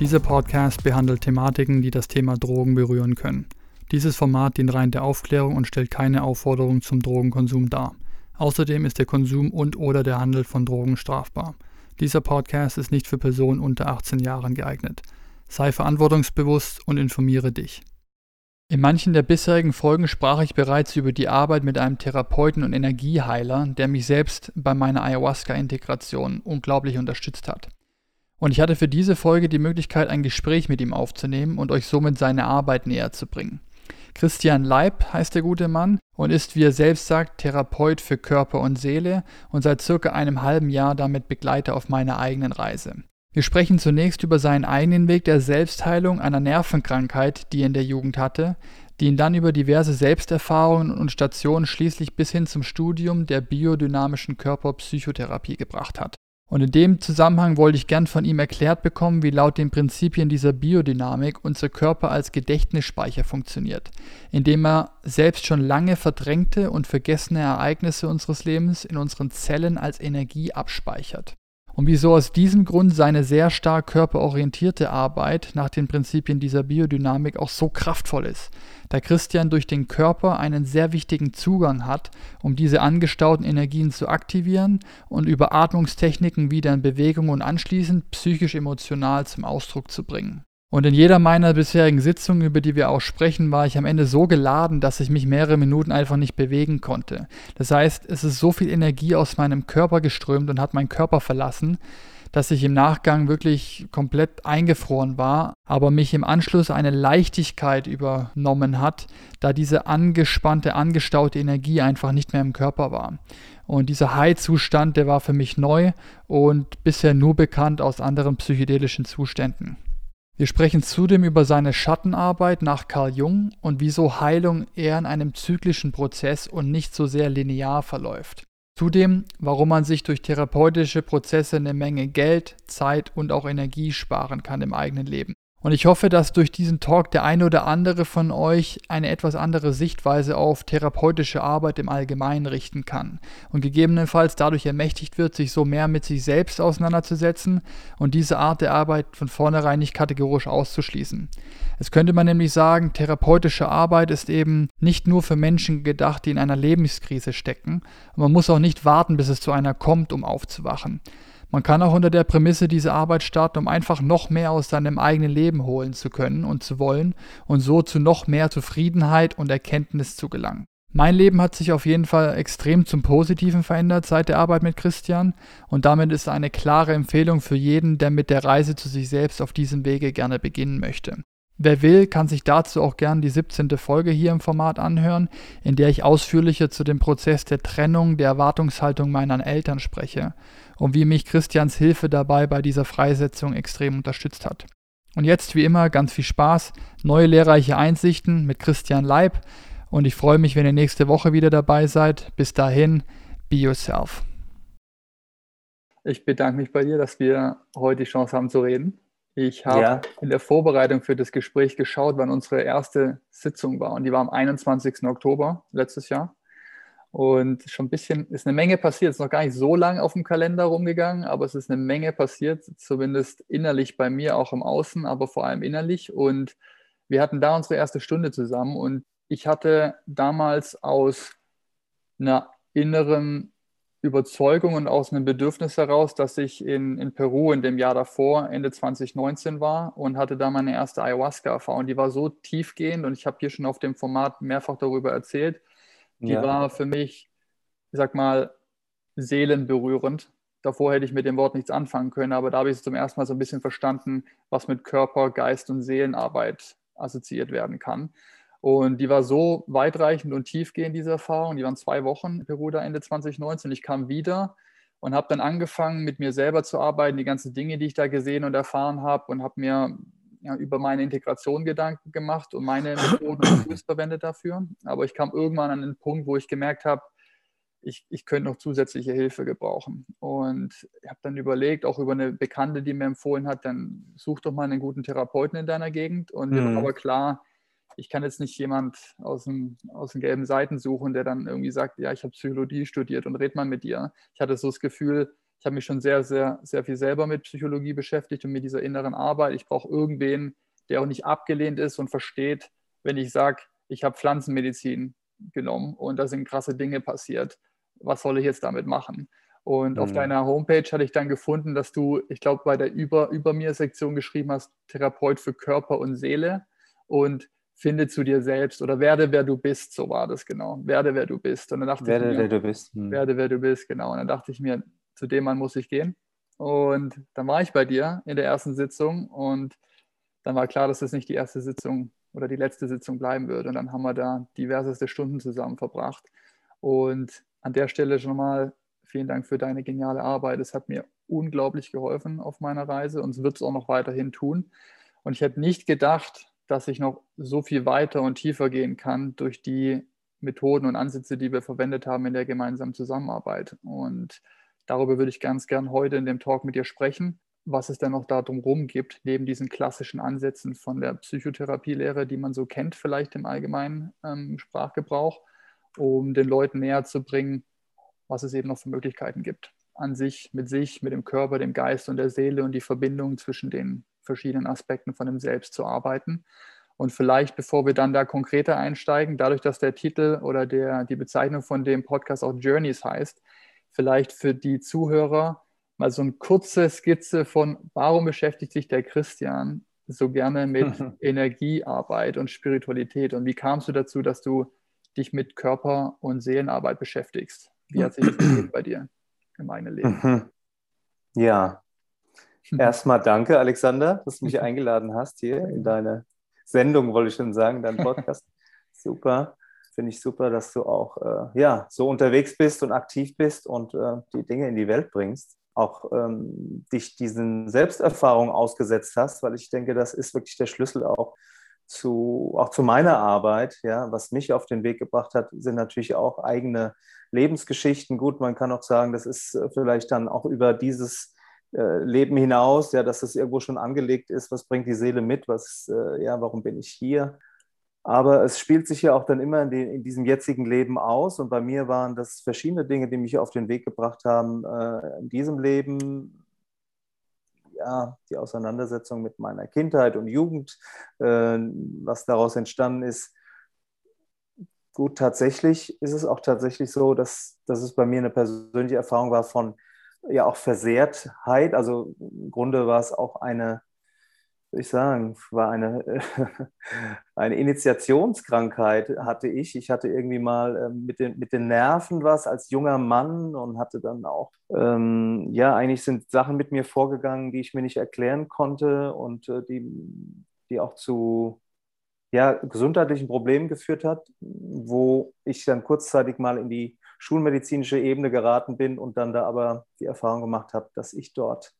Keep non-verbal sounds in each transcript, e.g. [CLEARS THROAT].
Dieser Podcast behandelt Thematiken, die das Thema Drogen berühren können. Dieses Format dient rein der Aufklärung und stellt keine Aufforderung zum Drogenkonsum dar. Außerdem ist der Konsum und/oder der Handel von Drogen strafbar. Dieser Podcast ist nicht für Personen unter 18 Jahren geeignet. Sei verantwortungsbewusst und informiere dich. In manchen der bisherigen Folgen sprach ich bereits über die Arbeit mit einem Therapeuten und Energieheiler, der mich selbst bei meiner Ayahuasca-Integration unglaublich unterstützt hat. Und ich hatte für diese Folge die Möglichkeit, ein Gespräch mit ihm aufzunehmen und euch somit seine Arbeit näher zu bringen. Christian Leib heißt der gute Mann und ist, wie er selbst sagt, Therapeut für Körper und Seele und seit circa einem halben Jahr damit Begleiter auf meiner eigenen Reise. Wir sprechen zunächst über seinen eigenen Weg der Selbstheilung einer Nervenkrankheit, die er in der Jugend hatte, die ihn dann über diverse Selbsterfahrungen und Stationen schließlich bis hin zum Studium der biodynamischen Körperpsychotherapie gebracht hat. Und in dem Zusammenhang wollte ich gern von ihm erklärt bekommen, wie laut den Prinzipien dieser Biodynamik unser Körper als Gedächtnisspeicher funktioniert, indem er selbst schon lange verdrängte und vergessene Ereignisse unseres Lebens in unseren Zellen als Energie abspeichert und wieso aus diesem Grund seine sehr stark körperorientierte Arbeit nach den Prinzipien dieser Biodynamik auch so kraftvoll ist, da Christian durch den Körper einen sehr wichtigen Zugang hat, um diese angestauten Energien zu aktivieren und über Atmungstechniken wieder in Bewegung und anschließend psychisch-emotional zum Ausdruck zu bringen. Und in jeder meiner bisherigen Sitzungen, über die wir auch sprechen, war ich am Ende so geladen, dass ich mich mehrere Minuten einfach nicht bewegen konnte. Das heißt, es ist so viel Energie aus meinem Körper geströmt und hat meinen Körper verlassen, dass ich im Nachgang wirklich komplett eingefroren war, aber mich im Anschluss eine Leichtigkeit übernommen hat, da diese angespannte, angestaute Energie einfach nicht mehr im Körper war. Und dieser High-Zustand, der war für mich neu und bisher nur bekannt aus anderen psychedelischen Zuständen. Wir sprechen zudem über seine Schattenarbeit nach Carl Jung und wieso Heilung eher in einem zyklischen Prozess und nicht so sehr linear verläuft. Zudem, warum man sich durch therapeutische Prozesse eine Menge Geld, Zeit und auch Energie sparen kann im eigenen Leben. Und ich hoffe, dass durch diesen Talk der eine oder andere von euch eine etwas andere Sichtweise auf therapeutische Arbeit im Allgemeinen richten kann und gegebenenfalls dadurch ermächtigt wird, sich so mehr mit sich selbst auseinanderzusetzen und diese Art der Arbeit von vornherein nicht kategorisch auszuschließen. Es könnte man nämlich sagen, therapeutische Arbeit ist eben nicht nur für Menschen gedacht, die in einer Lebenskrise stecken, und man muss auch nicht warten, bis es zu einer kommt, um aufzuwachen. Man kann auch unter der Prämisse diese Arbeit starten, um einfach noch mehr aus seinem eigenen Leben holen zu können und zu wollen und so zu noch mehr Zufriedenheit und Erkenntnis zu gelangen. Mein Leben hat sich auf jeden Fall extrem zum Positiven verändert seit der Arbeit mit Christian und damit ist eine klare Empfehlung für jeden, der mit der Reise zu sich selbst auf diesem Wege gerne beginnen möchte. Wer will, kann sich dazu auch gern die 17. Folge hier im Format anhören, in der ich ausführlicher zu dem Prozess der Trennung der Erwartungshaltung meiner Eltern spreche und wie mich Christians Hilfe dabei bei dieser Freisetzung extrem unterstützt hat. Und jetzt wie immer ganz viel Spaß, neue lehrreiche Einsichten mit Christian Leib und ich freue mich, wenn ihr nächste Woche wieder dabei seid. Bis dahin, be yourself. Ich bedanke mich bei dir, dass wir heute die Chance haben zu reden. Ich habe ja. in der Vorbereitung für das Gespräch geschaut, wann unsere erste Sitzung war. Und die war am 21. Oktober letztes Jahr. Und schon ein bisschen, ist eine Menge passiert. Ist noch gar nicht so lange auf dem Kalender rumgegangen, aber es ist eine Menge passiert, zumindest innerlich bei mir, auch im Außen, aber vor allem innerlich. Und wir hatten da unsere erste Stunde zusammen. Und ich hatte damals aus einer inneren Überzeugung und aus einem Bedürfnis heraus, dass ich in, in Peru in dem Jahr davor, Ende 2019 war und hatte da meine erste Ayahuasca-Erfahrung. Die war so tiefgehend und ich habe hier schon auf dem Format mehrfach darüber erzählt. Die ja. war für mich ich sag mal, seelenberührend. Davor hätte ich mit dem Wort nichts anfangen können, aber da habe ich zum ersten Mal so ein bisschen verstanden, was mit Körper, Geist und Seelenarbeit assoziiert werden kann. Und die war so weitreichend und tiefgehend, diese Erfahrung. Die waren zwei Wochen, Peru da Ende 2019. Ich kam wieder und habe dann angefangen, mit mir selber zu arbeiten, die ganzen Dinge, die ich da gesehen und erfahren habe und habe mir ja, über meine Integration Gedanken gemacht und meine [COUGHS] Methoden und Tools verwendet dafür. Aber ich kam irgendwann an den Punkt, wo ich gemerkt habe, ich, ich könnte noch zusätzliche Hilfe gebrauchen. Und ich habe dann überlegt, auch über eine Bekannte, die mir empfohlen hat, dann such doch mal einen guten Therapeuten in deiner Gegend. Und mir war mhm. aber klar, ich kann jetzt nicht jemand aus, dem, aus den gelben Seiten suchen, der dann irgendwie sagt, ja, ich habe Psychologie studiert und red mal mit dir. Ich hatte so das Gefühl, ich habe mich schon sehr, sehr, sehr viel selber mit Psychologie beschäftigt und mit dieser inneren Arbeit. Ich brauche irgendwen, der auch nicht abgelehnt ist und versteht, wenn ich sage, ich habe Pflanzenmedizin genommen und da sind krasse Dinge passiert. Was soll ich jetzt damit machen? Und mhm. auf deiner Homepage hatte ich dann gefunden, dass du, ich glaube, bei der Über, Über mir-Sektion geschrieben hast, Therapeut für Körper und Seele. Und finde zu dir selbst oder werde, wer du bist, so war das genau. Werde, wer du bist. Und dann dachte werde, ich mir, wer du bist. Hm. Werde, wer du bist, genau. Und dann dachte ich mir, zu dem Mann muss ich gehen. Und dann war ich bei dir in der ersten Sitzung und dann war klar, dass das nicht die erste Sitzung oder die letzte Sitzung bleiben wird. Und dann haben wir da diverseste Stunden zusammen verbracht. Und an der Stelle schon mal vielen Dank für deine geniale Arbeit. Es hat mir unglaublich geholfen auf meiner Reise und es wird es auch noch weiterhin tun. Und ich hätte nicht gedacht, dass ich noch so viel weiter und tiefer gehen kann durch die Methoden und Ansätze, die wir verwendet haben in der gemeinsamen Zusammenarbeit. Und darüber würde ich ganz gern heute in dem Talk mit dir sprechen, was es denn noch darum rum gibt, neben diesen klassischen Ansätzen von der Psychotherapielehre, die man so kennt, vielleicht im allgemeinen ähm, Sprachgebrauch, um den Leuten näher zu bringen, was es eben noch für Möglichkeiten gibt. An sich, mit sich, mit dem Körper, dem Geist und der Seele und die Verbindung zwischen den verschiedenen Aspekten von dem Selbst zu arbeiten. Und vielleicht, bevor wir dann da konkreter einsteigen, dadurch, dass der Titel oder der, die Bezeichnung von dem Podcast auch Journeys heißt, vielleicht für die Zuhörer mal so eine kurze Skizze von, warum beschäftigt sich der Christian so gerne mit [LAUGHS] Energiearbeit und Spiritualität und wie kamst du dazu, dass du dich mit Körper- und Seelenarbeit beschäftigst? Wie hat sich das bei dir im eigenen Leben? Mhm. Ja, [LAUGHS] Erstmal danke, Alexander, dass du mich eingeladen hast hier in deine Sendung, wollte ich schon sagen, dein Podcast. [LAUGHS] super. Finde ich super, dass du auch äh, ja, so unterwegs bist und aktiv bist und äh, die Dinge in die Welt bringst. Auch ähm, dich diesen Selbsterfahrungen ausgesetzt hast, weil ich denke, das ist wirklich der Schlüssel auch zu, auch zu meiner Arbeit. Ja, was mich auf den Weg gebracht hat, sind natürlich auch eigene Lebensgeschichten. Gut, man kann auch sagen, das ist äh, vielleicht dann auch über dieses äh, Leben hinaus, ja, dass das irgendwo schon angelegt ist, was bringt die Seele mit, was, äh, ja, warum bin ich hier? Aber es spielt sich ja auch dann immer in, den, in, diesem jetzigen Leben aus. Und bei mir waren das verschiedene Dinge, die mich auf den Weg gebracht haben, äh, in diesem Leben. Ja, die Auseinandersetzung mit meiner Kindheit und Jugend, äh, was daraus entstanden ist. Gut, tatsächlich ist es auch tatsächlich so, dass, dass es bei mir eine persönliche Erfahrung war von ja auch Versehrtheit. Also im Grunde war es auch eine, würde ich sagen, war eine, [LAUGHS] eine Initiationskrankheit hatte ich. Ich hatte irgendwie mal ähm, mit, den, mit den Nerven was als junger Mann und hatte dann auch, ähm, ja, eigentlich sind Sachen mit mir vorgegangen, die ich mir nicht erklären konnte und äh, die, die auch zu ja, gesundheitlichen Problemen geführt hat, wo ich dann kurzzeitig mal in die schulmedizinische Ebene geraten bin und dann da aber die Erfahrung gemacht habe, dass ich dort,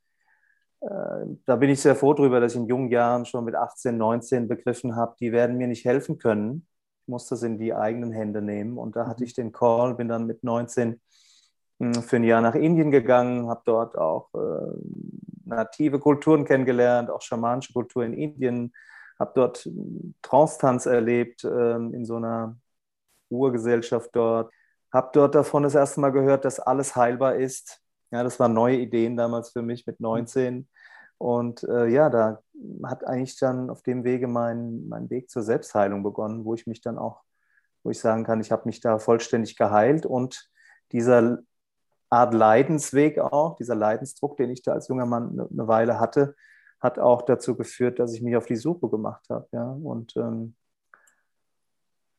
da bin ich sehr froh darüber, dass ich in jungen Jahren schon mit 18, 19 begriffen habe, die werden mir nicht helfen können. Ich muss das in die eigenen Hände nehmen. Und da hatte ich den Call, bin dann mit 19 hm, für ein Jahr nach Indien gegangen, habe dort auch äh, native Kulturen kennengelernt, auch schamanische Kultur in Indien, habe dort Trance-Tanz erlebt äh, in so einer Urgesellschaft dort, habe dort davon das erste Mal gehört, dass alles heilbar ist. Ja, das waren neue Ideen damals für mich mit 19. Und äh, ja, da hat eigentlich dann auf dem Wege mein, mein Weg zur Selbstheilung begonnen, wo ich mich dann auch, wo ich sagen kann, ich habe mich da vollständig geheilt und dieser Art Leidensweg auch, dieser Leidensdruck, den ich da als junger Mann eine, eine Weile hatte, hat auch dazu geführt, dass ich mich auf die Suche gemacht habe. Ja? Und ähm,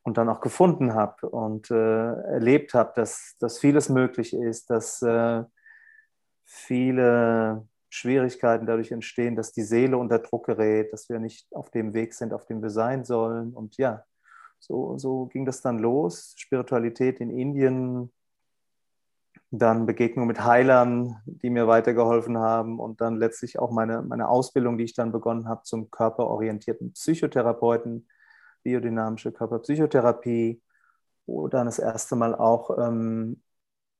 und dann auch gefunden habe und äh, erlebt habe, dass, dass vieles möglich ist, dass äh, viele Schwierigkeiten dadurch entstehen, dass die Seele unter Druck gerät, dass wir nicht auf dem Weg sind, auf dem wir sein sollen. Und ja, so, so ging das dann los. Spiritualität in Indien, dann Begegnung mit Heilern, die mir weitergeholfen haben und dann letztlich auch meine, meine Ausbildung, die ich dann begonnen habe zum körperorientierten Psychotherapeuten, biodynamische Körperpsychotherapie, wo dann das erste Mal auch ähm,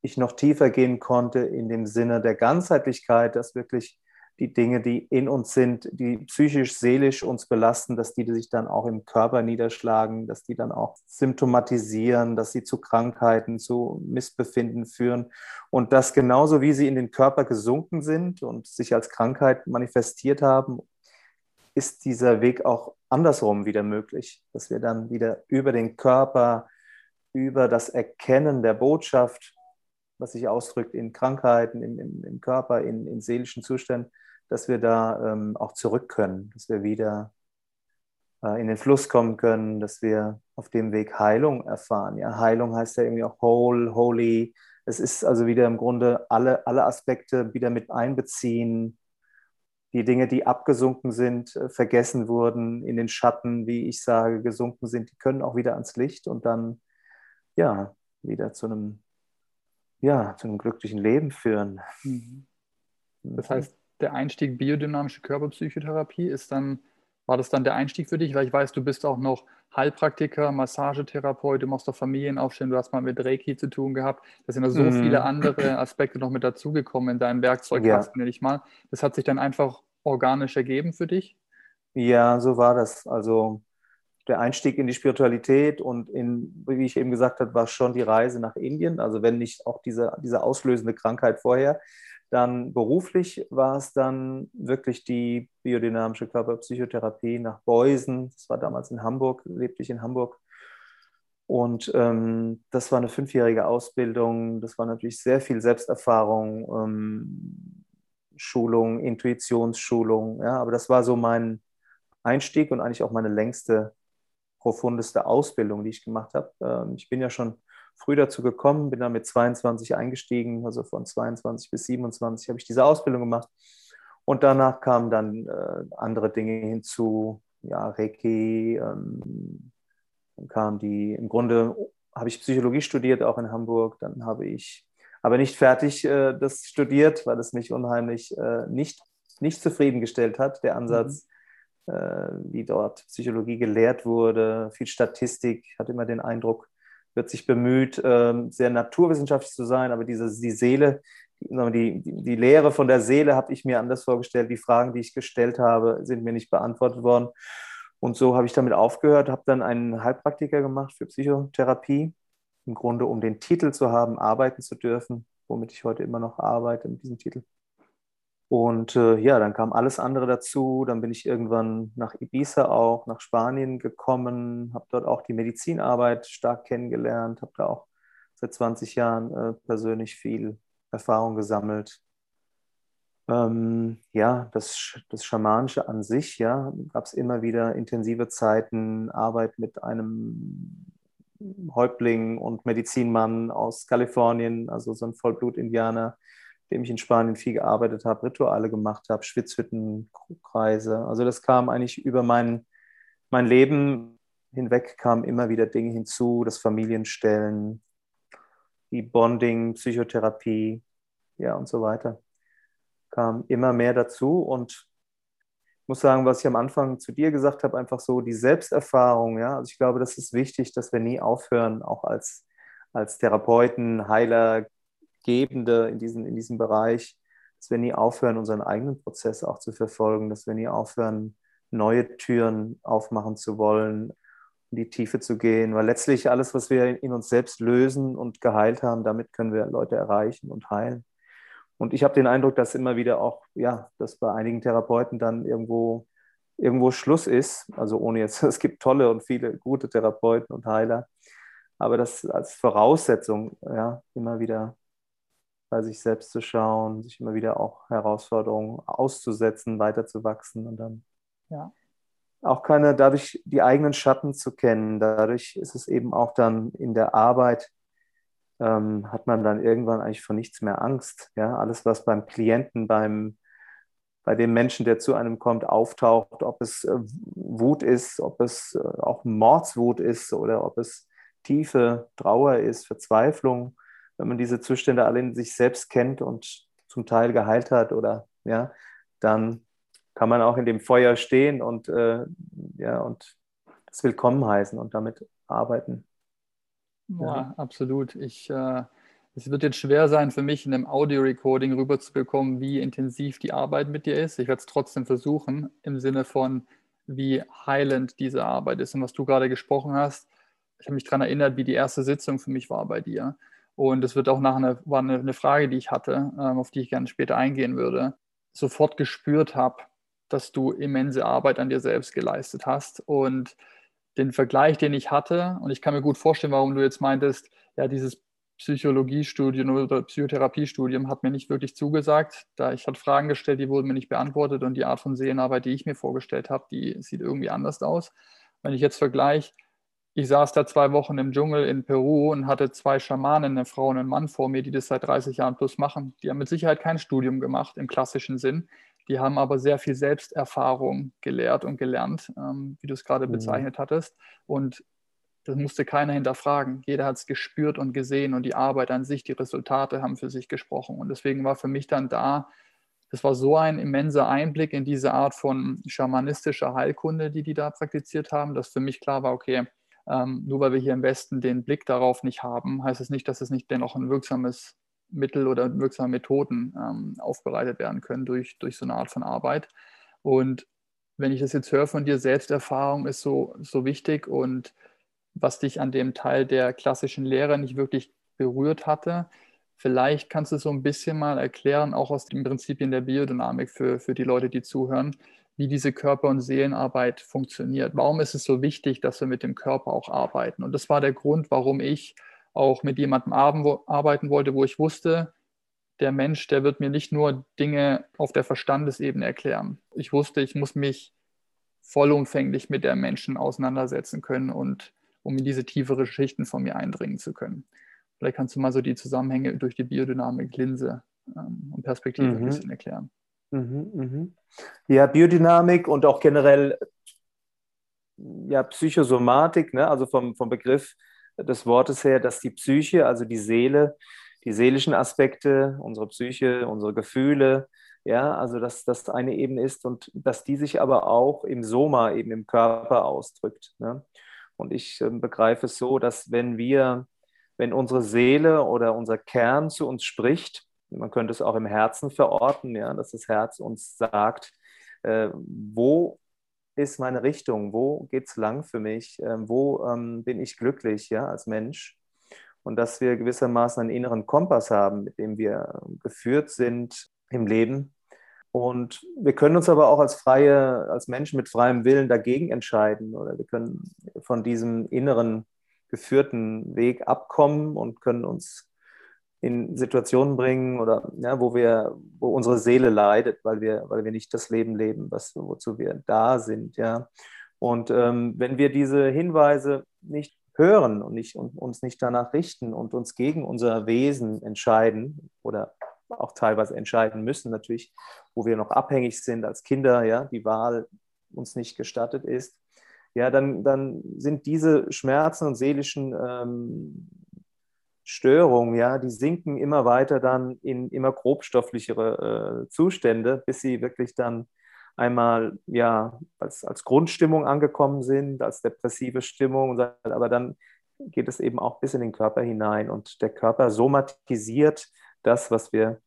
ich noch tiefer gehen konnte in dem Sinne der Ganzheitlichkeit, dass wirklich die Dinge, die in uns sind, die psychisch, seelisch uns belasten, dass die sich dann auch im Körper niederschlagen, dass die dann auch symptomatisieren, dass sie zu Krankheiten, zu Missbefinden führen. Und dass genauso wie sie in den Körper gesunken sind und sich als Krankheit manifestiert haben, ist dieser Weg auch andersrum wieder möglich, dass wir dann wieder über den Körper, über das Erkennen der Botschaft, was sich ausdrückt in Krankheiten, im, im, im Körper, in, in seelischen Zuständen, dass wir da ähm, auch zurück können, dass wir wieder äh, in den Fluss kommen können, dass wir auf dem Weg Heilung erfahren. Ja, Heilung heißt ja irgendwie auch whole, holy. Es ist also wieder im Grunde alle, alle Aspekte wieder mit einbeziehen. Die Dinge, die abgesunken sind, äh, vergessen wurden, in den Schatten, wie ich sage, gesunken sind, die können auch wieder ans Licht und dann, ja, wieder zu einem, ja, zu einem glücklichen Leben führen. Mhm. Das heißt, der Einstieg biodynamische Körperpsychotherapie ist dann, war das dann der Einstieg für dich? Weil ich weiß, du bist auch noch Heilpraktiker, Massagetherapeut, du machst doch Familienaufstellen, du hast mal mit Reiki zu tun gehabt. Da sind da so mhm. viele andere Aspekte noch mit dazugekommen in deinem Werkzeugkasten, ja. nenne ich mal. Das hat sich dann einfach organisch ergeben für dich? Ja, so war das. Also der Einstieg in die Spiritualität und in, wie ich eben gesagt habe, war schon die Reise nach Indien. Also wenn nicht auch diese, diese auslösende Krankheit vorher. Dann beruflich war es dann wirklich die biodynamische Körperpsychotherapie nach Beusen. Das war damals in Hamburg, lebte ich in Hamburg. Und ähm, das war eine fünfjährige Ausbildung. Das war natürlich sehr viel Selbsterfahrung, ähm, Schulung, Intuitionsschulung. Ja, aber das war so mein Einstieg und eigentlich auch meine längste, profundeste Ausbildung, die ich gemacht habe. Ähm, ich bin ja schon früh dazu gekommen, bin dann mit 22 eingestiegen, also von 22 bis 27 habe ich diese Ausbildung gemacht. Und danach kamen dann äh, andere Dinge hinzu, ja, Reiki, ähm, dann kam die, im Grunde habe ich Psychologie studiert, auch in Hamburg, dann habe ich aber nicht fertig äh, das studiert, weil es mich unheimlich äh, nicht, nicht zufriedengestellt hat, der Ansatz, mhm. Äh, wie dort Psychologie gelehrt wurde, viel Statistik, hatte immer den Eindruck, wird sich bemüht, ähm, sehr naturwissenschaftlich zu sein, aber diese, die Seele, die, die Lehre von der Seele habe ich mir anders vorgestellt. Die Fragen, die ich gestellt habe, sind mir nicht beantwortet worden. Und so habe ich damit aufgehört, habe dann einen Heilpraktiker gemacht für Psychotherapie, im Grunde um den Titel zu haben, arbeiten zu dürfen, womit ich heute immer noch arbeite mit diesem Titel. Und äh, ja, dann kam alles andere dazu. Dann bin ich irgendwann nach Ibiza auch, nach Spanien gekommen, habe dort auch die Medizinarbeit stark kennengelernt, habe da auch seit 20 Jahren äh, persönlich viel Erfahrung gesammelt. Ähm, ja, das, das Schamanische an sich, ja, gab es immer wieder intensive Zeiten, Arbeit mit einem Häuptling und Medizinmann aus Kalifornien, also so ein Vollblut-Indianer, dem ich in Spanien viel gearbeitet habe, Rituale gemacht habe, Schwitzhüttenkreise. Also das kam eigentlich über mein, mein Leben hinweg, kamen immer wieder Dinge hinzu, das Familienstellen, die Bonding, Psychotherapie, ja und so weiter. Kam immer mehr dazu und ich muss sagen, was ich am Anfang zu dir gesagt habe, einfach so die Selbsterfahrung, ja. Also ich glaube, das ist wichtig, dass wir nie aufhören, auch als, als Therapeuten, Heiler, Gebende in, diesen, in diesem Bereich, dass wir nie aufhören, unseren eigenen Prozess auch zu verfolgen, dass wir nie aufhören, neue Türen aufmachen zu wollen, in die Tiefe zu gehen, weil letztlich alles, was wir in uns selbst lösen und geheilt haben, damit können wir Leute erreichen und heilen. Und ich habe den Eindruck, dass immer wieder auch, ja, dass bei einigen Therapeuten dann irgendwo, irgendwo Schluss ist. Also ohne jetzt, [LAUGHS] es gibt tolle und viele gute Therapeuten und Heiler, aber das als Voraussetzung, ja, immer wieder bei sich selbst zu schauen, sich immer wieder auch Herausforderungen auszusetzen, weiterzuwachsen und dann. Ja. auch keine, dadurch die eigenen Schatten zu kennen. Dadurch ist es eben auch dann in der Arbeit, ähm, hat man dann irgendwann eigentlich vor nichts mehr Angst. Ja? Alles, was beim Klienten, beim, bei dem Menschen, der zu einem kommt, auftaucht, ob es äh, Wut ist, ob es äh, auch Mordswut ist oder ob es tiefe Trauer ist, Verzweiflung, wenn man diese Zustände alle in sich selbst kennt und zum Teil geheilt hat oder ja, dann kann man auch in dem Feuer stehen und äh, ja und es willkommen heißen und damit arbeiten. Ja, ja absolut. Ich, äh, es wird jetzt schwer sein für mich in einem Audio-Recording rüberzubekommen, wie intensiv die Arbeit mit dir ist. Ich werde es trotzdem versuchen, im Sinne von, wie heilend diese Arbeit ist und was du gerade gesprochen hast. Ich habe mich daran erinnert, wie die erste Sitzung für mich war bei dir. Und es wird auch nachher war eine, eine Frage, die ich hatte, ähm, auf die ich gerne später eingehen würde, sofort gespürt habe, dass du immense Arbeit an dir selbst geleistet hast. Und den Vergleich, den ich hatte, und ich kann mir gut vorstellen, warum du jetzt meintest, ja, dieses Psychologiestudium oder Psychotherapiestudium hat mir nicht wirklich zugesagt. Da ich hatte Fragen gestellt, die wurden mir nicht beantwortet und die Art von Seelenarbeit, die ich mir vorgestellt habe, die sieht irgendwie anders aus. Wenn ich jetzt vergleiche, ich saß da zwei Wochen im Dschungel in Peru und hatte zwei Schamanen, eine Frau und einen Mann vor mir, die das seit 30 Jahren plus machen. Die haben mit Sicherheit kein Studium gemacht im klassischen Sinn. Die haben aber sehr viel Selbsterfahrung gelehrt und gelernt, ähm, wie du es gerade mhm. bezeichnet hattest. Und das musste keiner hinterfragen. Jeder hat es gespürt und gesehen und die Arbeit an sich, die Resultate haben für sich gesprochen. Und deswegen war für mich dann da, das war so ein immenser Einblick in diese Art von schamanistischer Heilkunde, die die da praktiziert haben, dass für mich klar war, okay, ähm, nur weil wir hier im Westen den Blick darauf nicht haben, heißt es nicht, dass es nicht dennoch ein wirksames Mittel oder wirksame Methoden ähm, aufbereitet werden können durch, durch so eine Art von Arbeit. Und wenn ich das jetzt höre von dir, Selbsterfahrung ist so, so wichtig und was dich an dem Teil der klassischen Lehre nicht wirklich berührt hatte, vielleicht kannst du so ein bisschen mal erklären, auch aus den Prinzipien der Biodynamik für, für die Leute, die zuhören, wie diese Körper- und Seelenarbeit funktioniert. Warum ist es so wichtig, dass wir mit dem Körper auch arbeiten? Und das war der Grund, warum ich auch mit jemandem arbeiten wollte, wo ich wusste, der Mensch, der wird mir nicht nur Dinge auf der Verstandesebene erklären. Ich wusste, ich muss mich vollumfänglich mit der Menschen auseinandersetzen können und um in diese tiefere Schichten von mir eindringen zu können. Vielleicht kannst du mal so die Zusammenhänge durch die Biodynamik, Linse ähm, und Perspektive mhm. ein bisschen erklären. Mhm, mhm. Ja, Biodynamik und auch generell ja, Psychosomatik, ne? also vom, vom Begriff des Wortes her, dass die Psyche, also die Seele, die seelischen Aspekte, unsere Psyche, unsere Gefühle, ja, also dass das eine Ebene ist und dass die sich aber auch im Soma, eben im Körper ausdrückt. Ne? Und ich äh, begreife es so, dass wenn wir, wenn unsere Seele oder unser Kern zu uns spricht, man könnte es auch im Herzen verorten, ja, dass das Herz uns sagt, äh, wo ist meine Richtung? Wo geht es lang für mich? Ähm, wo ähm, bin ich glücklich ja, als Mensch? Und dass wir gewissermaßen einen inneren Kompass haben, mit dem wir geführt sind im Leben. Und wir können uns aber auch als freie, als Menschen mit freiem Willen dagegen entscheiden oder wir können von diesem inneren geführten Weg abkommen und können uns in Situationen bringen oder ja, wo wir, wo unsere Seele leidet, weil wir, weil wir nicht das Leben leben, was, wozu wir da sind, ja. Und ähm, wenn wir diese Hinweise nicht hören und, nicht, und uns nicht danach richten und uns gegen unser Wesen entscheiden oder auch teilweise entscheiden müssen, natürlich, wo wir noch abhängig sind als Kinder, ja, die Wahl uns nicht gestattet ist, ja, dann, dann sind diese Schmerzen und seelischen ähm, Störungen, ja, die sinken immer weiter dann in immer grobstofflichere äh, Zustände, bis sie wirklich dann einmal ja als, als Grundstimmung angekommen sind, als depressive Stimmung, aber dann geht es eben auch bis in den Körper hinein und der Körper somatisiert das, was wir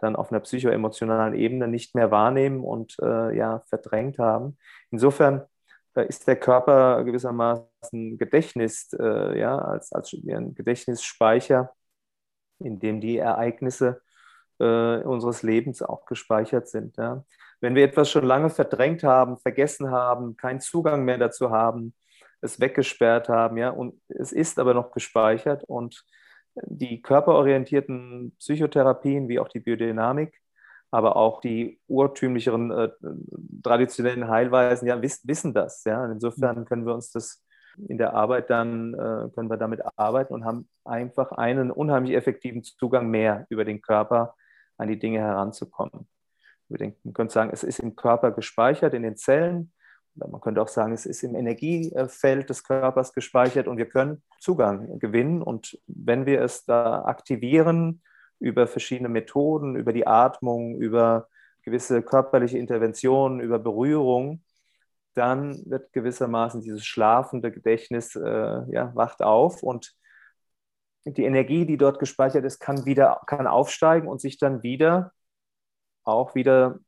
dann auf einer psychoemotionalen Ebene nicht mehr wahrnehmen und äh, ja verdrängt haben. Insofern da ist der Körper gewissermaßen Gedächtnis, äh, ja, als, als ein Gedächtnisspeicher, in dem die Ereignisse äh, unseres Lebens auch gespeichert sind. Ja. Wenn wir etwas schon lange verdrängt haben, vergessen haben, keinen Zugang mehr dazu haben, es weggesperrt haben, ja, und es ist aber noch gespeichert und die körperorientierten Psychotherapien wie auch die Biodynamik aber auch die urtümlicheren, äh, traditionellen Heilweisen ja, wiss, wissen das. Ja? Insofern können wir uns das in der Arbeit dann, äh, können wir damit arbeiten und haben einfach einen unheimlich effektiven Zugang mehr über den Körper an die Dinge heranzukommen. Man könnte sagen, es ist im Körper gespeichert, in den Zellen. Man könnte auch sagen, es ist im Energiefeld des Körpers gespeichert und wir können Zugang gewinnen. Und wenn wir es da aktivieren, über verschiedene Methoden, über die Atmung, über gewisse körperliche Interventionen, über Berührung, dann wird gewissermaßen dieses schlafende Gedächtnis äh, ja, wacht auf und die Energie, die dort gespeichert ist, kann wieder kann aufsteigen und sich dann wieder auch wieder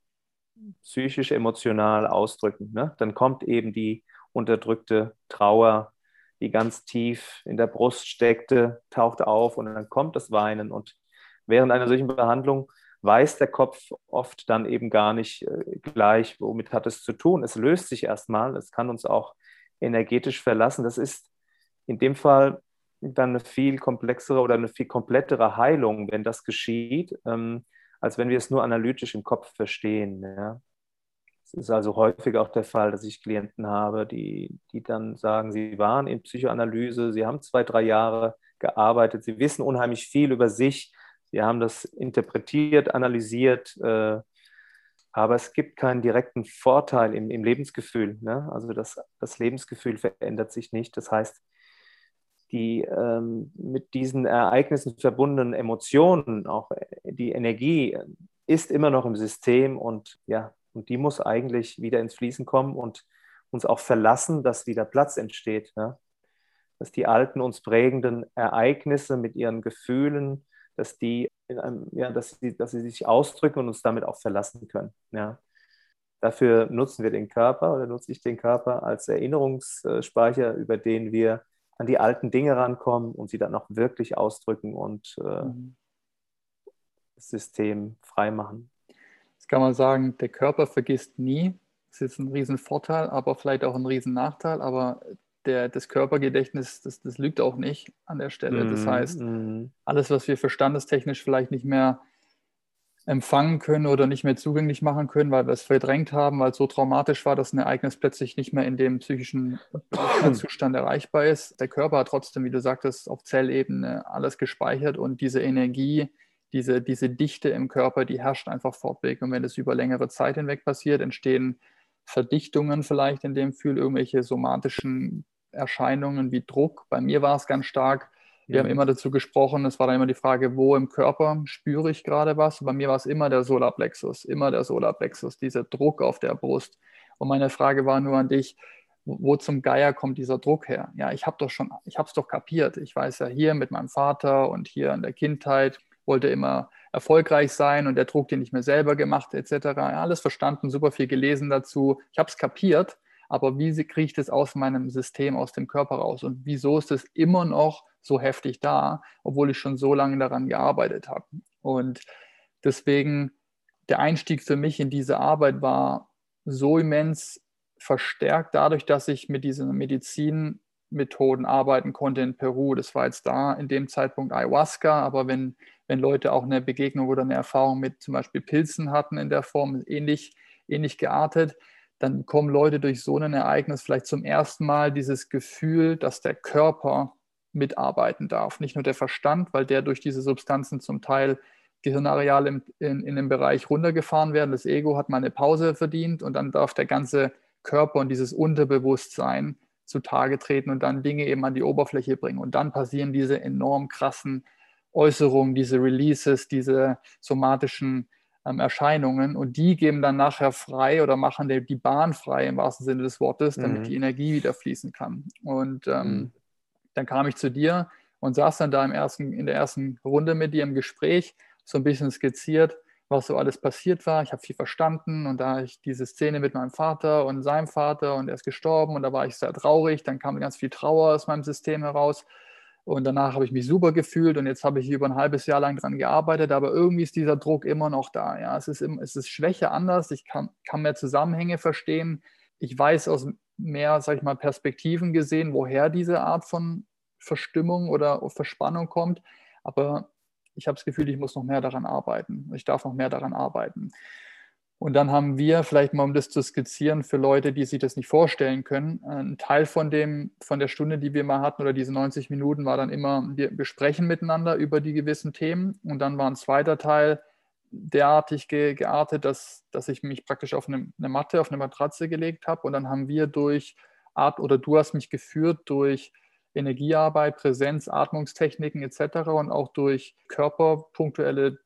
psychisch emotional ausdrücken. Ne? Dann kommt eben die unterdrückte Trauer, die ganz tief in der Brust steckte, taucht auf und dann kommt das Weinen und während einer solchen Behandlung weiß der Kopf oft dann eben gar nicht äh, gleich, womit hat es zu tun. Es löst sich erstmal, es kann uns auch energetisch verlassen. Das ist in dem Fall dann eine viel komplexere oder eine viel komplettere Heilung, wenn das geschieht, ähm, als wenn wir es nur analytisch im Kopf verstehen. Ja. Es ist also häufig auch der Fall, dass ich Klienten habe, die, die dann sagen, sie waren in Psychoanalyse, sie haben zwei, drei Jahre gearbeitet, sie wissen unheimlich viel über sich, Sie haben das interpretiert, analysiert, äh, aber es gibt keinen direkten Vorteil im, im Lebensgefühl. Ne? Also das, das Lebensgefühl verändert sich nicht. Das heißt, die ähm, mit diesen Ereignissen verbundenen Emotionen, auch die Energie, ist immer noch im System und ja, und die muss eigentlich wieder ins Fließen kommen und uns auch verlassen, dass wieder Platz entsteht. Ja? Dass die alten, uns prägenden Ereignisse mit ihren Gefühlen, dass die einem, ja, dass sie, dass sie sich ausdrücken und uns damit auch verlassen können. Ja. Dafür nutzen wir den Körper oder nutze ich den Körper als Erinnerungsspeicher, über den wir an die alten Dinge rankommen und sie dann auch wirklich ausdrücken und äh, mhm. das System freimachen. Das kann man sagen, der Körper vergisst nie. Das ist ein Riesenvorteil, aber vielleicht auch ein Riesennachteil. Aber der, das Körpergedächtnis, das, das lügt auch nicht an der Stelle. Mm, das mhm, heißt, mm. alles, was wir verstandestechnisch vielleicht nicht mehr empfangen können oder nicht mehr zugänglich machen können, weil wir es verdrängt haben, weil es so traumatisch war, dass ein Ereignis plötzlich nicht mehr in dem psychischen Zustand erreichbar ist. Der Körper hat trotzdem, wie du sagtest, auf Zellebene alles gespeichert und diese Energie, diese, diese Dichte im Körper, die herrscht einfach fortweg. Und wenn das über längere Zeit hinweg passiert, entstehen Verdichtungen vielleicht in dem Gefühl, irgendwelche somatischen Erscheinungen wie Druck. Bei mir war es ganz stark. Wir mhm. haben immer dazu gesprochen, es war dann immer die Frage, wo im Körper spüre ich gerade was. Bei mir war es immer der Solarplexus, immer der Solarplexus, dieser Druck auf der Brust. Und meine Frage war nur an dich, wo zum Geier kommt dieser Druck her? Ja, ich habe doch schon, ich habe es doch kapiert. Ich weiß ja hier mit meinem Vater und hier in der Kindheit wollte immer erfolgreich sein und der Druck, den ich mir selber gemacht, etc. Ja, alles verstanden, super viel gelesen dazu. Ich habe es kapiert, aber wie kriege ich das aus meinem System, aus dem Körper raus? Und wieso ist es immer noch so heftig da, obwohl ich schon so lange daran gearbeitet habe? Und deswegen, der Einstieg für mich in diese Arbeit war so immens verstärkt dadurch, dass ich mit diesen Medizinmethoden arbeiten konnte in Peru. Das war jetzt da in dem Zeitpunkt Ayahuasca, aber wenn, wenn Leute auch eine Begegnung oder eine Erfahrung mit zum Beispiel Pilzen hatten in der Form, ähnlich, ähnlich geartet, dann bekommen Leute durch so ein Ereignis vielleicht zum ersten Mal dieses Gefühl, dass der Körper mitarbeiten darf. Nicht nur der Verstand, weil der durch diese Substanzen zum Teil Gehirnareale in, in, in dem Bereich runtergefahren werden. Das Ego hat mal eine Pause verdient und dann darf der ganze Körper und dieses Unterbewusstsein zutage treten und dann Dinge eben an die Oberfläche bringen. Und dann passieren diese enorm krassen Äußerungen, diese Releases, diese somatischen ähm, Erscheinungen und die geben dann nachher frei oder machen die, die Bahn frei im wahrsten Sinne des Wortes, damit mhm. die Energie wieder fließen kann. Und ähm, mhm. dann kam ich zu dir und saß dann da im ersten, in der ersten Runde mit dir im Gespräch, so ein bisschen skizziert, was so alles passiert war. Ich habe viel verstanden und da ich diese Szene mit meinem Vater und seinem Vater und er ist gestorben und da war ich sehr traurig, dann kam ganz viel Trauer aus meinem System heraus und danach habe ich mich super gefühlt und jetzt habe ich über ein halbes Jahr lang dran gearbeitet, aber irgendwie ist dieser Druck immer noch da. Ja, es ist, es ist Schwäche anders, ich kann, kann mehr Zusammenhänge verstehen. Ich weiß aus mehr, sag ich mal, Perspektiven gesehen, woher diese Art von Verstimmung oder Verspannung kommt. Aber ich habe das Gefühl, ich muss noch mehr daran arbeiten. Ich darf noch mehr daran arbeiten. Und dann haben wir, vielleicht mal um das zu skizzieren für Leute, die sich das nicht vorstellen können, ein Teil von, dem, von der Stunde, die wir mal hatten, oder diese 90 Minuten, war dann immer, wir besprechen miteinander über die gewissen Themen. Und dann war ein zweiter Teil derartig ge, geartet, dass, dass ich mich praktisch auf eine, eine Matte, auf eine Matratze gelegt habe. Und dann haben wir durch Art, oder du hast mich geführt durch Energiearbeit, Präsenz, Atmungstechniken etc. und auch durch körperpunktuelle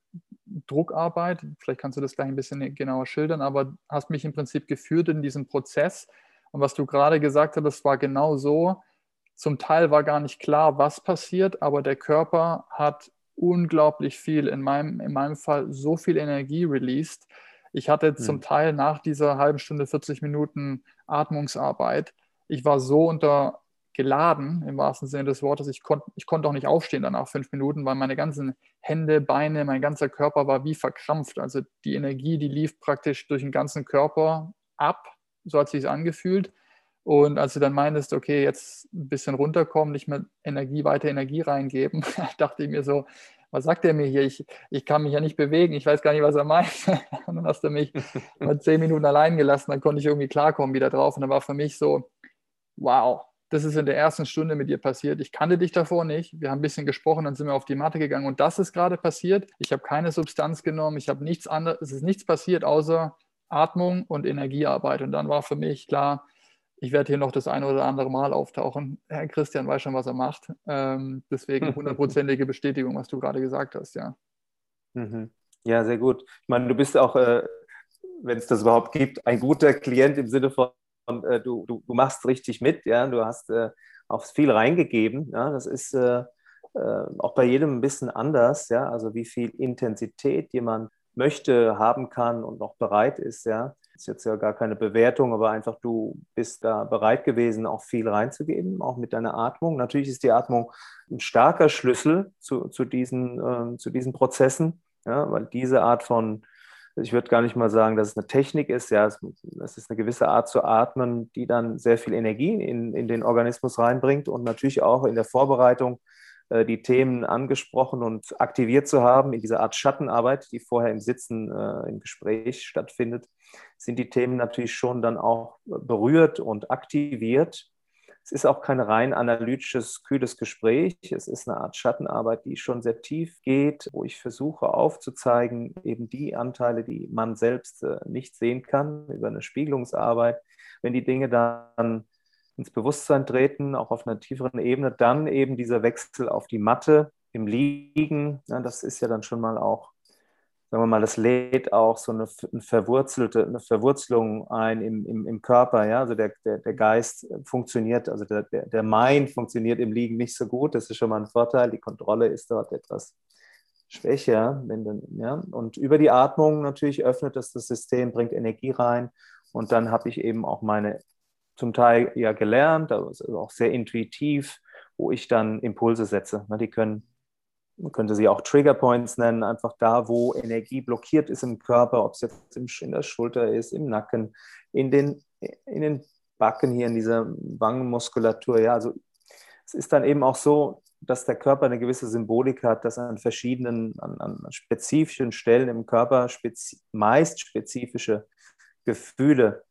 Druckarbeit. Vielleicht kannst du das gleich ein bisschen genauer schildern, aber hast mich im Prinzip geführt in diesen Prozess. Und was du gerade gesagt hast, das war genau so. Zum Teil war gar nicht klar, was passiert, aber der Körper hat unglaublich viel, in meinem, in meinem Fall so viel Energie released. Ich hatte zum hm. Teil nach dieser halben Stunde, 40 Minuten Atmungsarbeit, ich war so unter geladen, im wahrsten Sinne des Wortes. Ich, konnt, ich konnte auch nicht aufstehen danach fünf Minuten, weil meine ganzen Hände, Beine, mein ganzer Körper war wie verkrampft. Also die Energie, die lief praktisch durch den ganzen Körper ab, so hat sich angefühlt. Und als du dann meintest, okay, jetzt ein bisschen runterkommen, nicht mehr Energie, weiter Energie reingeben, [LAUGHS] dachte ich mir so, was sagt er mir hier? Ich, ich kann mich ja nicht bewegen, ich weiß gar nicht, was er meint. [LAUGHS] Und dann hast du mich [LAUGHS] mal zehn Minuten allein gelassen, dann konnte ich irgendwie klarkommen wieder drauf. Und dann war für mich so, wow, das ist in der ersten Stunde mit dir passiert. Ich kannte dich davor nicht. Wir haben ein bisschen gesprochen, dann sind wir auf die Matte gegangen und das ist gerade passiert. Ich habe keine Substanz genommen, ich habe nichts anderes, es ist nichts passiert außer Atmung und Energiearbeit. Und dann war für mich klar, ich werde hier noch das eine oder andere Mal auftauchen. Herr Christian weiß schon, was er macht. Ähm, deswegen [LAUGHS] hundertprozentige Bestätigung, was du gerade gesagt hast, ja. Mhm. Ja, sehr gut. Ich meine, du bist auch, äh, wenn es das überhaupt gibt, ein guter Klient im Sinne von, äh, du, du, du, machst richtig mit, ja, du hast äh, auch viel reingegeben. Ja, das ist äh, äh, auch bei jedem ein bisschen anders, ja, also wie viel Intensität jemand möchte, haben kann und noch bereit ist, ja. Ist jetzt ja gar keine Bewertung, aber einfach du bist da bereit gewesen, auch viel reinzugeben, auch mit deiner Atmung. Natürlich ist die Atmung ein starker Schlüssel zu, zu, diesen, äh, zu diesen Prozessen, ja, weil diese Art von ich würde gar nicht mal sagen, dass es eine Technik ist. Ja, es, es, ist eine gewisse Art zu atmen, die dann sehr viel Energie in, in den Organismus reinbringt und natürlich auch in der Vorbereitung äh, die Themen angesprochen und aktiviert zu haben in dieser Art Schattenarbeit, die vorher im Sitzen äh, im Gespräch stattfindet, sind die Themen natürlich schon dann auch berührt und aktiviert. Es ist auch kein rein analytisches, kühles Gespräch. Es ist eine Art Schattenarbeit, die schon sehr tief geht, wo ich versuche aufzuzeigen, eben die Anteile, die man selbst äh, nicht sehen kann, über eine Spiegelungsarbeit. Wenn die Dinge dann ins Bewusstsein treten, auch auf einer tieferen Ebene, dann eben dieser Wechsel auf die Matte im Liegen. Das ist ja dann schon mal auch sagen wir mal, das lädt auch so eine, eine verwurzelte, eine Verwurzelung ein im, im, im Körper. Ja? Also der, der, der Geist funktioniert, also der, der, der Mind funktioniert im Liegen nicht so gut. Das ist schon mal ein Vorteil. Die Kontrolle ist dort etwas schwächer. Wenn dann, ja? Und über die Atmung natürlich öffnet das das System, bringt Energie rein. Und dann habe ich eben auch meine, zum Teil ja gelernt, also auch sehr intuitiv, wo ich dann Impulse setze. Die können man könnte sie auch Trigger Points nennen, einfach da, wo Energie blockiert ist im Körper, ob es jetzt in der Schulter ist, im Nacken, in den, in den Backen hier, in dieser Wangenmuskulatur. Ja, also es ist dann eben auch so, dass der Körper eine gewisse Symbolik hat, dass an verschiedenen, an, an spezifischen Stellen im Körper spezi meist spezifische Gefühle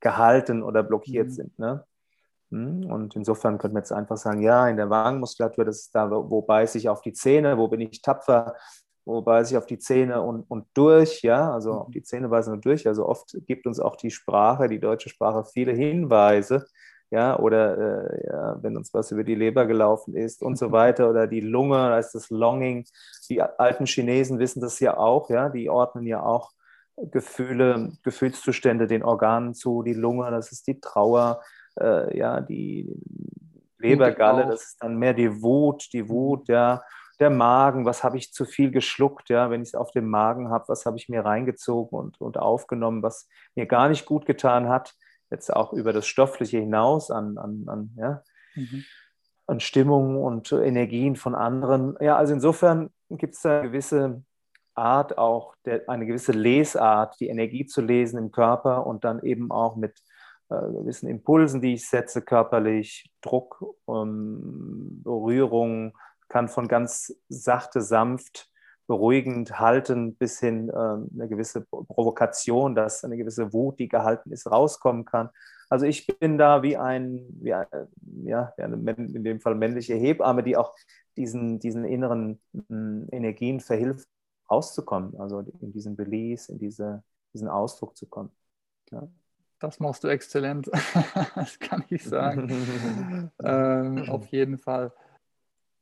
gehalten oder blockiert mhm. sind. Ne? Hm, und insofern könnte man jetzt einfach sagen, ja, in der Wangenmuskulatur, das ist da, wo beiße ich auf die Zähne, wo bin ich tapfer, wo beiße ich auf die Zähne und, und durch, ja, also auf die Zähne beißen und durch. Also oft gibt uns auch die Sprache, die deutsche Sprache, viele Hinweise, ja, oder äh, ja, wenn uns was über die Leber gelaufen ist und so [LAUGHS] weiter, oder die Lunge, da ist das Longing. Die alten Chinesen wissen das ja auch, ja, die ordnen ja auch Gefühle, Gefühlszustände den Organen zu, die Lunge, das ist die Trauer, äh, ja, die Lebergalle, das ist dann mehr die Wut, die Wut, ja, der Magen, was habe ich zu viel geschluckt, ja, wenn ich es auf dem Magen habe, was habe ich mir reingezogen und, und aufgenommen, was mir gar nicht gut getan hat, jetzt auch über das Stoffliche hinaus an, an, an, ja, mhm. an Stimmung und Energien von anderen. Ja, also insofern gibt es da eine gewisse Art auch, der, eine gewisse Lesart, die Energie zu lesen im Körper und dann eben auch mit gewissen Impulsen, die ich setze körperlich, Druck, ähm, Berührung, kann von ganz sachte, sanft, beruhigend halten bis hin äh, eine gewisse Provokation, dass eine gewisse Wut, die gehalten ist, rauskommen kann. Also ich bin da wie ein, wie ein ja, in dem Fall männliche Hebamme, die auch diesen, diesen inneren äh, Energien verhilft, rauszukommen, also in diesen Release, in diese, diesen Ausdruck zu kommen. Ja. Das machst du exzellent, [LAUGHS] das kann ich sagen. [LAUGHS] ähm, auf jeden Fall.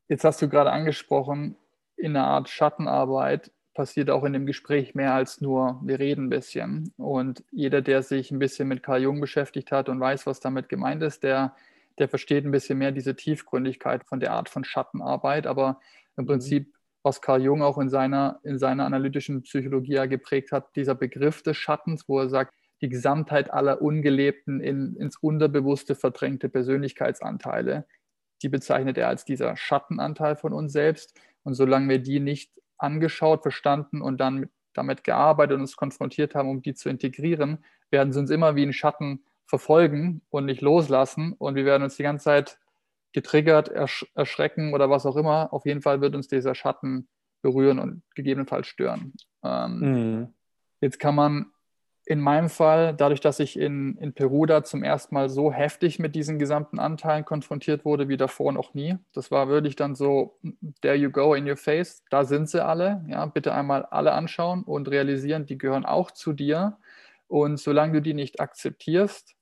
Jetzt hast du gerade angesprochen, in einer Art Schattenarbeit passiert auch in dem Gespräch mehr als nur, wir reden ein bisschen. Und jeder, der sich ein bisschen mit Carl Jung beschäftigt hat und weiß, was damit gemeint ist, der, der versteht ein bisschen mehr diese Tiefgründigkeit von der Art von Schattenarbeit. Aber im mhm. Prinzip, was Carl Jung auch in seiner, in seiner analytischen Psychologie ja geprägt hat, dieser Begriff des Schattens, wo er sagt, die Gesamtheit aller ungelebten, in, ins Unterbewusste verdrängte Persönlichkeitsanteile, die bezeichnet er als dieser Schattenanteil von uns selbst. Und solange wir die nicht angeschaut, verstanden und dann mit, damit gearbeitet und uns konfrontiert haben, um die zu integrieren, werden sie uns immer wie ein Schatten verfolgen und nicht loslassen. Und wir werden uns die ganze Zeit getriggert, ersch erschrecken oder was auch immer. Auf jeden Fall wird uns dieser Schatten berühren und gegebenenfalls stören. Ähm, mhm. Jetzt kann man in meinem Fall, dadurch, dass ich in, in Peru da zum ersten Mal so heftig mit diesen gesamten Anteilen konfrontiert wurde wie davor noch nie, das war wirklich dann so, there you go in your face, da sind sie alle, ja, bitte einmal alle anschauen und realisieren, die gehören auch zu dir. Und solange du die nicht akzeptierst,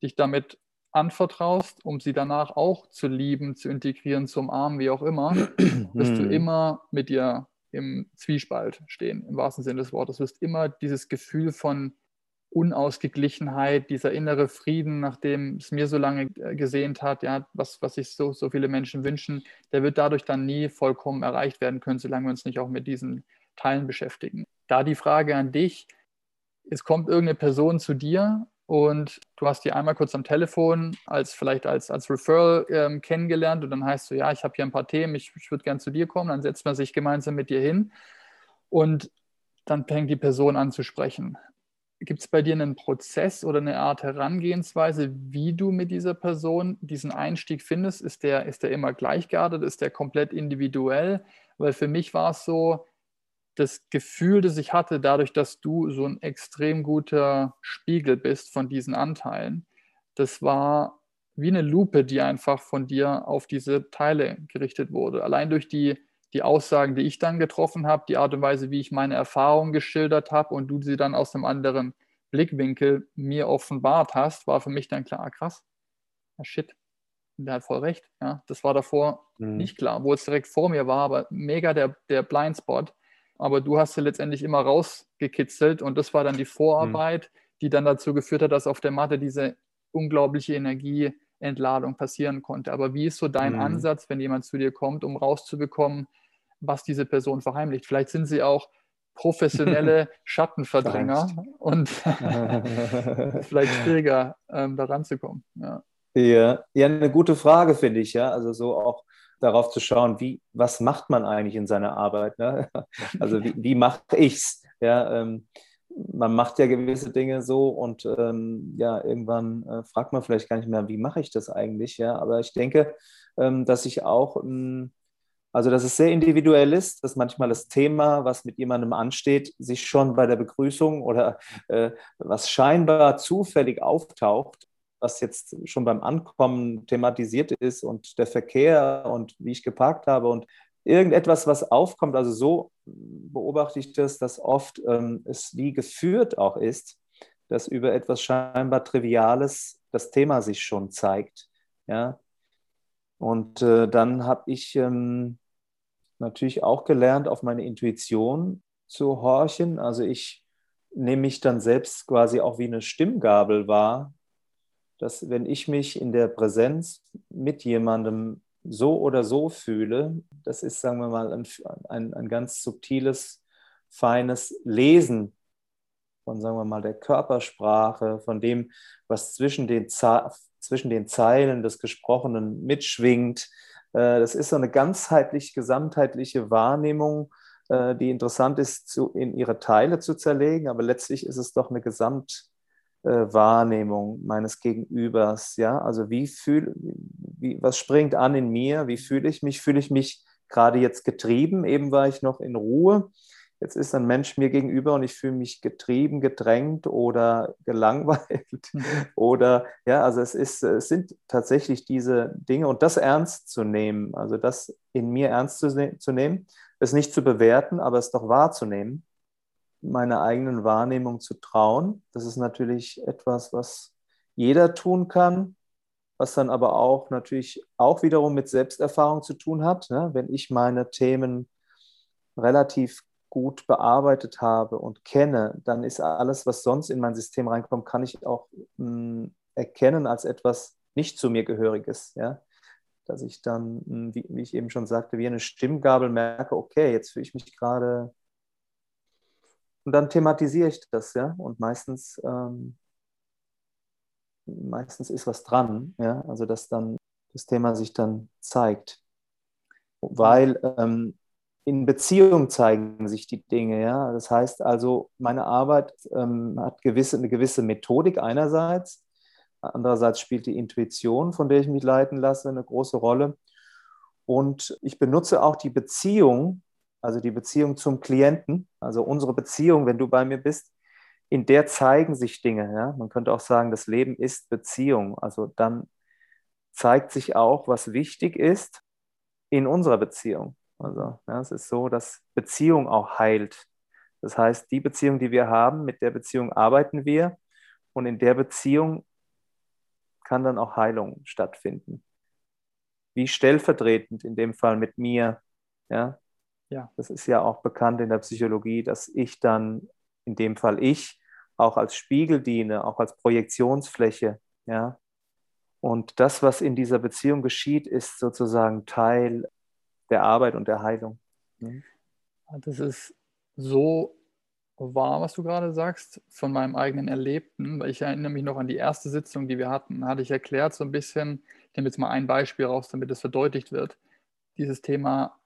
dich damit anvertraust, um sie danach auch zu lieben, zu integrieren, zu umarmen, wie auch immer, [CLEARS THROAT] wirst du hm. immer mit dir im Zwiespalt stehen, im wahrsten Sinne des Wortes. Du wirst immer dieses Gefühl von Unausgeglichenheit, dieser innere Frieden, nachdem es mir so lange äh, gesehnt hat, ja, was, was sich so, so viele Menschen wünschen, der wird dadurch dann nie vollkommen erreicht werden können, solange wir uns nicht auch mit diesen Teilen beschäftigen. Da die Frage an dich, es kommt irgendeine Person zu dir und du hast die einmal kurz am Telefon als vielleicht als, als Referral ähm, kennengelernt und dann heißt du, ja, ich habe hier ein paar Themen, ich, ich würde gern zu dir kommen, dann setzt man sich gemeinsam mit dir hin und dann fängt die Person an zu sprechen. Gibt es bei dir einen Prozess oder eine Art Herangehensweise, wie du mit dieser Person diesen Einstieg findest? Ist der, ist der immer gleichgeartet? Ist der komplett individuell? Weil für mich war es so, das Gefühl, das ich hatte, dadurch, dass du so ein extrem guter Spiegel bist von diesen Anteilen, das war wie eine Lupe, die einfach von dir auf diese Teile gerichtet wurde. Allein durch die die Aussagen, die ich dann getroffen habe, die Art und Weise, wie ich meine Erfahrungen geschildert habe und du sie dann aus einem anderen Blickwinkel mir offenbart hast, war für mich dann klar, ah, krass, ja, shit, der hat voll recht. Ja, das war davor mhm. nicht klar, wo es direkt vor mir war, aber mega der, der Blindspot. Aber du hast sie letztendlich immer rausgekitzelt und das war dann die Vorarbeit, mhm. die dann dazu geführt hat, dass auf der Matte diese unglaubliche Energieentladung passieren konnte. Aber wie ist so dein mhm. Ansatz, wenn jemand zu dir kommt, um rauszubekommen, was diese Person verheimlicht. Vielleicht sind sie auch [LAUGHS] professionelle Schattenverdränger und [LAUGHS] vielleicht schwieriger, ähm, da ranzukommen. Ja. ja. Ja, eine gute Frage, finde ich, ja. Also so auch darauf zu schauen, wie, was macht man eigentlich in seiner Arbeit? Ne? [LAUGHS] Also wie, wie mache ich's? Ja, ähm, man macht ja gewisse Dinge so und ähm, ja, irgendwann äh, fragt man vielleicht gar nicht mehr, wie mache ich das eigentlich? Ja, aber ich denke, ähm, dass ich auch ähm, also, dass es sehr individuell ist, dass manchmal das Thema, was mit jemandem ansteht, sich schon bei der Begrüßung oder äh, was scheinbar zufällig auftaucht, was jetzt schon beim Ankommen thematisiert ist und der Verkehr und wie ich geparkt habe und irgendetwas, was aufkommt. Also so beobachte ich das, dass oft ähm, es wie geführt auch ist, dass über etwas scheinbar Triviales das Thema sich schon zeigt. Ja, und äh, dann habe ich ähm, natürlich auch gelernt, auf meine Intuition zu horchen. Also ich nehme mich dann selbst quasi auch wie eine Stimmgabel wahr, dass wenn ich mich in der Präsenz mit jemandem so oder so fühle, das ist, sagen wir mal, ein, ein, ein ganz subtiles, feines Lesen von, sagen wir mal, der Körpersprache, von dem, was zwischen den, zwischen den Zeilen des Gesprochenen mitschwingt, das ist so eine ganzheitlich, gesamtheitliche Wahrnehmung, äh, die interessant ist, in ihre Teile zu zerlegen, aber letztlich ist es doch eine Gesamtwahrnehmung äh, meines Gegenübers. Ja, also wie fühle, wie, was springt an in mir? Wie fühle ich mich? Fühle ich mich gerade jetzt getrieben. Eben war ich noch in Ruhe. Jetzt ist ein Mensch mir gegenüber und ich fühle mich getrieben, gedrängt oder gelangweilt. Mhm. [LAUGHS] Oder ja, also es, ist, es sind tatsächlich diese Dinge und das ernst zu nehmen, also das in mir ernst zu, ne zu nehmen, es nicht zu bewerten, aber es doch wahrzunehmen, meiner eigenen Wahrnehmung zu trauen. Das ist natürlich etwas, was jeder tun kann, was dann aber auch natürlich auch wiederum mit Selbsterfahrung zu tun hat. Ne? Wenn ich meine Themen relativ gut bearbeitet habe und kenne, dann ist alles, was sonst in mein System reinkommt, kann ich auch mh, hm, erkennen als etwas nicht zu mir gehöriges. Ja? Dass ich dann, mh, hm, wie, wie, ich eben schon sagte, wie eine Stimmgabel merke, okay, jetzt fühle ich mich gerade. Und dann thematisiere ich das, ja. Und meistens ähm, meistens ist was dran, ja, also dass dann das Thema sich dann zeigt. Weil ähm, in Beziehung zeigen sich die Dinge, ja. Das heißt also, meine Arbeit ähm, hat gewisse, eine gewisse Methodik einerseits, andererseits spielt die Intuition, von der ich mich leiten lasse, eine große Rolle. Und ich benutze auch die Beziehung, also die Beziehung zum Klienten, also unsere Beziehung, wenn du bei mir bist, in der zeigen sich Dinge. Ja? Man könnte auch sagen, das Leben ist Beziehung. Also dann zeigt sich auch, was wichtig ist in unserer Beziehung. Also ja, es ist so, dass Beziehung auch heilt. Das heißt, die Beziehung, die wir haben, mit der Beziehung arbeiten wir und in der Beziehung kann dann auch Heilung stattfinden. Wie stellvertretend in dem Fall mit mir. Ja, ja. Das ist ja auch bekannt in der Psychologie, dass ich dann in dem Fall ich, auch als Spiegel diene, auch als Projektionsfläche. Ja? Und das, was in dieser Beziehung geschieht, ist sozusagen Teil der Arbeit und der Heilung. Mhm. Das ist so wahr, was du gerade sagst, von meinem eigenen Erlebten. Ich erinnere mich noch an die erste Sitzung, die wir hatten. Da hatte ich erklärt, so ein bisschen, ich nehme jetzt mal ein Beispiel raus, damit es verdeutlicht wird, dieses Thema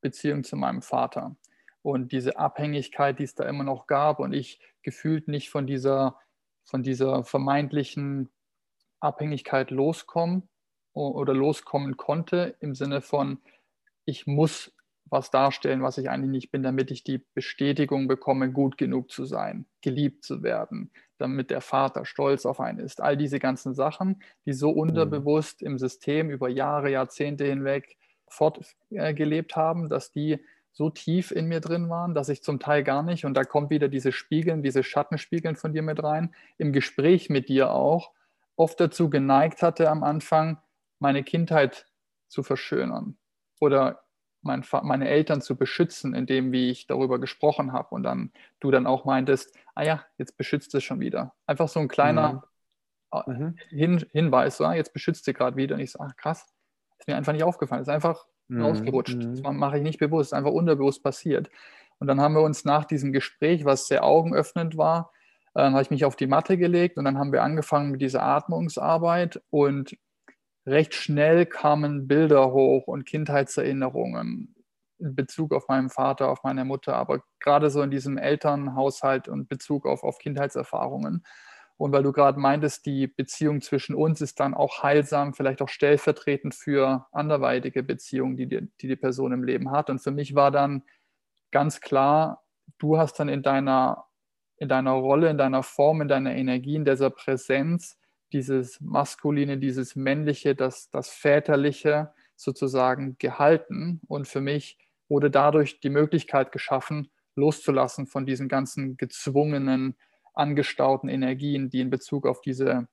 Beziehung zu meinem Vater und diese Abhängigkeit, die es da immer noch gab und ich gefühlt nicht von dieser, von dieser vermeintlichen Abhängigkeit loskommen oder loskommen konnte, im Sinne von, ich muss was darstellen, was ich eigentlich nicht bin, damit ich die Bestätigung bekomme, gut genug zu sein, geliebt zu werden, damit der Vater stolz auf einen ist. All diese ganzen Sachen, die so mhm. unterbewusst im System über Jahre, Jahrzehnte hinweg fortgelebt haben, dass die so tief in mir drin waren, dass ich zum Teil gar nicht, und da kommt wieder diese Spiegeln, diese Schattenspiegeln von dir mit rein, im Gespräch mit dir auch, oft dazu geneigt hatte am Anfang, meine Kindheit zu verschönern oder mein, meine Eltern zu beschützen, indem wie ich darüber gesprochen habe und dann du dann auch meintest, ah ja, jetzt beschützt es schon wieder. Einfach so ein kleiner mhm. mhm. Hin, Hinweis, so, ah, jetzt beschützt sie gerade wieder. Und ich so, ach krass, ist mir einfach nicht aufgefallen. Ist einfach mhm. rausgerutscht. Das mhm. mache ich nicht bewusst, einfach unterbewusst passiert. Und dann haben wir uns nach diesem Gespräch, was sehr augenöffnend war, äh, habe ich mich auf die Matte gelegt und dann haben wir angefangen mit dieser Atmungsarbeit und recht schnell kamen Bilder hoch und Kindheitserinnerungen in Bezug auf meinen Vater, auf meine Mutter, aber gerade so in diesem Elternhaushalt und Bezug auf, auf Kindheitserfahrungen. Und weil du gerade meintest, die Beziehung zwischen uns ist dann auch heilsam, vielleicht auch stellvertretend für anderweitige Beziehungen, die die, die, die Person im Leben hat. Und für mich war dann ganz klar, du hast dann in deiner, in deiner Rolle, in deiner Form, in deiner Energie, in dieser Präsenz dieses Maskuline, dieses Männliche, das, das Väterliche sozusagen gehalten. Und für mich wurde dadurch die Möglichkeit geschaffen, loszulassen von diesen ganzen gezwungenen angestauten Energien, die in Bezug auf diese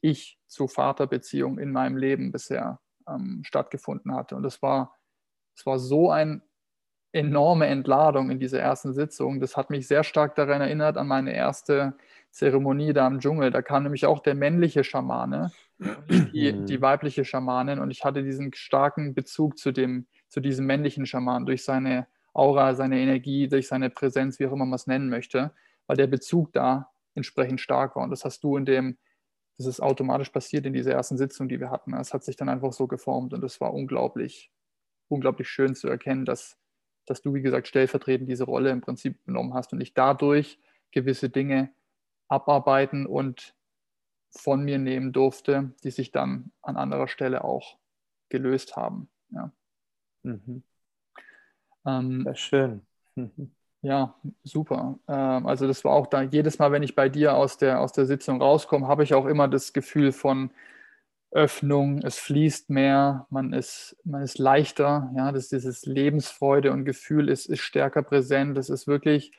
Ich-zu-Vater-Beziehung in meinem Leben bisher ähm, stattgefunden hatte. Und es war, es war so eine enorme Entladung in dieser ersten Sitzung. Das hat mich sehr stark daran erinnert an meine erste Zeremonie da im Dschungel. Da kam nämlich auch der männliche Schamane, die, mhm. die weibliche Schamanin. Und ich hatte diesen starken Bezug zu, dem, zu diesem männlichen Schaman durch seine Aura, seine Energie, durch seine Präsenz, wie auch immer man es nennen möchte weil der Bezug da entsprechend stark war. Und das hast du in dem, das ist automatisch passiert in dieser ersten Sitzung, die wir hatten. Es hat sich dann einfach so geformt und es war unglaublich, unglaublich schön zu erkennen, dass, dass du, wie gesagt, stellvertretend diese Rolle im Prinzip genommen hast und ich dadurch gewisse Dinge abarbeiten und von mir nehmen durfte, die sich dann an anderer Stelle auch gelöst haben. Ja. Mhm. Ähm, Sehr schön. [LAUGHS] Ja, super. Ähm, also das war auch da, jedes Mal, wenn ich bei dir aus der, aus der Sitzung rauskomme, habe ich auch immer das Gefühl von Öffnung, es fließt mehr, man ist, man ist leichter, ja, das, dieses Lebensfreude und Gefühl ist, ist stärker präsent. Das ist wirklich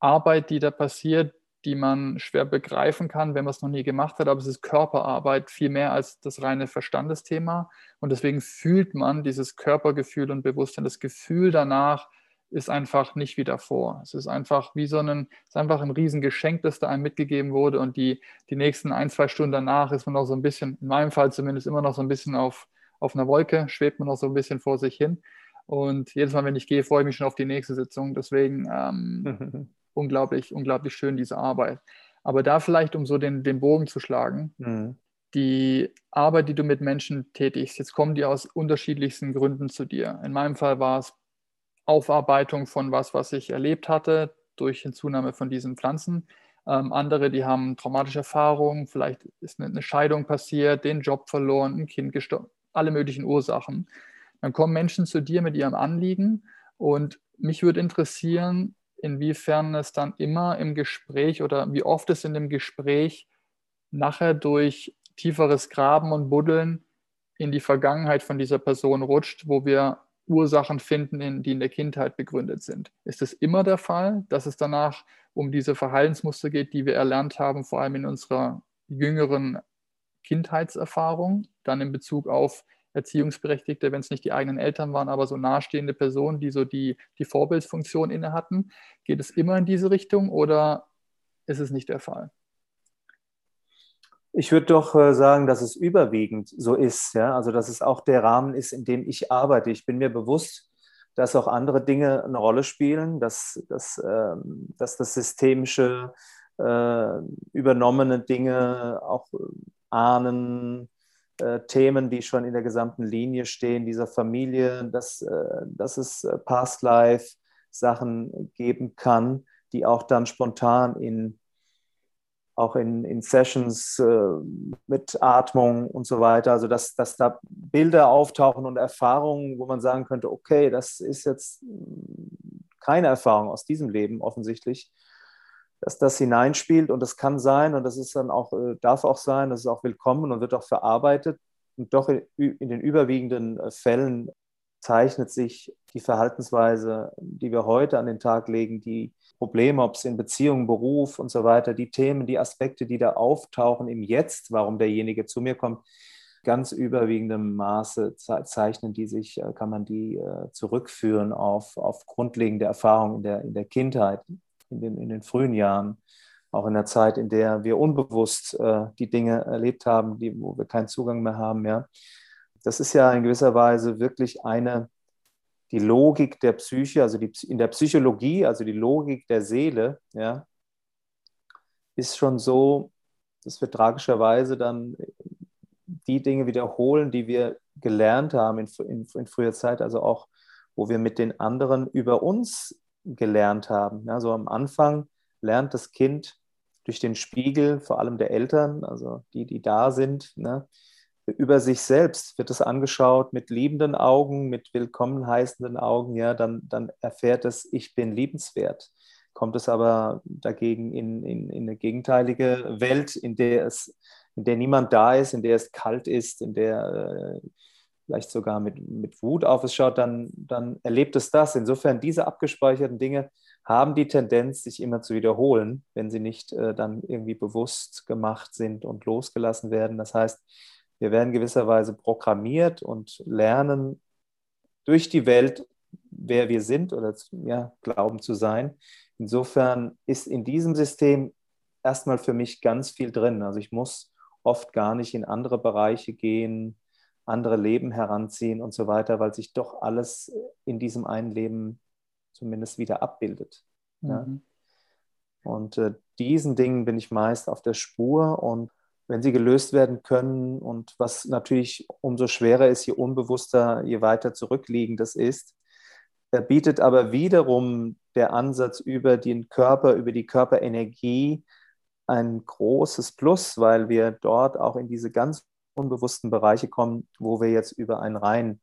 Arbeit, die da passiert, die man schwer begreifen kann, wenn man es noch nie gemacht hat, aber es ist Körperarbeit viel mehr als das reine Verstandesthema. Und deswegen fühlt man dieses Körpergefühl und Bewusstsein, das Gefühl danach, ist einfach nicht wie davor. Es ist einfach wie so ein, es ist einfach ein Riesengeschenk, das da einem mitgegeben wurde und die, die nächsten ein, zwei Stunden danach ist man noch so ein bisschen, in meinem Fall zumindest immer noch so ein bisschen auf, auf einer Wolke, schwebt man noch so ein bisschen vor sich hin. Und jedes Mal, wenn ich gehe, freue ich mich schon auf die nächste Sitzung. Deswegen ähm, [LAUGHS] unglaublich, unglaublich schön, diese Arbeit. Aber da vielleicht, um so den, den Bogen zu schlagen, mhm. die Arbeit, die du mit Menschen tätigst, jetzt kommen die aus unterschiedlichsten Gründen zu dir. In meinem Fall war es Aufarbeitung von was, was ich erlebt hatte durch Hinzunahme von diesen Pflanzen. Ähm, andere, die haben traumatische Erfahrungen, vielleicht ist eine, eine Scheidung passiert, den Job verloren, ein Kind gestorben, alle möglichen Ursachen. Dann kommen Menschen zu dir mit ihrem Anliegen und mich würde interessieren, inwiefern es dann immer im Gespräch oder wie oft es in dem Gespräch nachher durch tieferes Graben und Buddeln in die Vergangenheit von dieser Person rutscht, wo wir Ursachen finden, in, die in der Kindheit begründet sind. Ist es immer der Fall, dass es danach um diese Verhaltensmuster geht, die wir erlernt haben, vor allem in unserer jüngeren Kindheitserfahrung, dann in Bezug auf Erziehungsberechtigte, wenn es nicht die eigenen Eltern waren, aber so nahestehende Personen, die so die, die Vorbildsfunktion inne hatten? Geht es immer in diese Richtung oder ist es nicht der Fall? Ich würde doch äh, sagen, dass es überwiegend so ist, ja, also dass es auch der Rahmen ist, in dem ich arbeite. Ich bin mir bewusst, dass auch andere Dinge eine Rolle spielen, dass, dass, äh, dass das systemische, äh, übernommene Dinge, auch äh, Ahnen, Themen, die schon in der gesamten Linie stehen, dieser Familie, dass, dass es Past Life Sachen geben kann, die auch dann spontan in auch in, in Sessions äh, mit Atmung und so weiter. Also, dass, dass da Bilder auftauchen und Erfahrungen, wo man sagen könnte, okay, das ist jetzt keine Erfahrung aus diesem Leben offensichtlich, dass das hineinspielt und das kann sein und das ist dann auch, äh, darf auch sein, das ist auch willkommen und wird auch verarbeitet. Und doch in, in den überwiegenden äh, Fällen zeichnet sich die Verhaltensweise, die wir heute an den Tag legen, die Probleme, ob es in Beziehungen, Beruf und so weiter, die Themen, die Aspekte, die da auftauchen im Jetzt, warum derjenige zu mir kommt, ganz überwiegendem Maße zeichnen die sich, äh, kann man die äh, zurückführen auf, auf grundlegende Erfahrungen in der, in der Kindheit, in den, in den frühen Jahren, auch in der Zeit, in der wir unbewusst äh, die Dinge erlebt haben, die, wo wir keinen Zugang mehr haben. Ja. Das ist ja in gewisser Weise wirklich eine die Logik der Psyche, also die, in der Psychologie, also die Logik der Seele, ja, ist schon so, dass wir tragischerweise dann die Dinge wiederholen, die wir gelernt haben in, in, in früher Zeit, also auch, wo wir mit den anderen über uns gelernt haben. Ja, so am Anfang lernt das Kind durch den Spiegel, vor allem der Eltern, also die, die da sind, ne, über sich selbst wird es angeschaut mit liebenden Augen, mit willkommen heißenden Augen, ja, dann, dann erfährt es, ich bin liebenswert. Kommt es aber dagegen in, in, in eine gegenteilige Welt, in der es, in der niemand da ist, in der es kalt ist, in der äh, vielleicht sogar mit, mit Wut auf es schaut, dann, dann erlebt es das. Insofern, diese abgespeicherten Dinge haben die Tendenz, sich immer zu wiederholen, wenn sie nicht äh, dann irgendwie bewusst gemacht sind und losgelassen werden. Das heißt, wir werden gewisserweise programmiert und lernen durch die Welt, wer wir sind oder ja, glauben zu sein. Insofern ist in diesem System erstmal für mich ganz viel drin. Also ich muss oft gar nicht in andere Bereiche gehen, andere Leben heranziehen und so weiter, weil sich doch alles in diesem einen Leben zumindest wieder abbildet. Mhm. Ja? Und äh, diesen Dingen bin ich meist auf der Spur und wenn sie gelöst werden können und was natürlich umso schwerer ist, je unbewusster, je weiter zurückliegend es ist, bietet aber wiederum der Ansatz über den Körper, über die Körperenergie ein großes Plus, weil wir dort auch in diese ganz unbewussten Bereiche kommen, wo wir jetzt über einen rein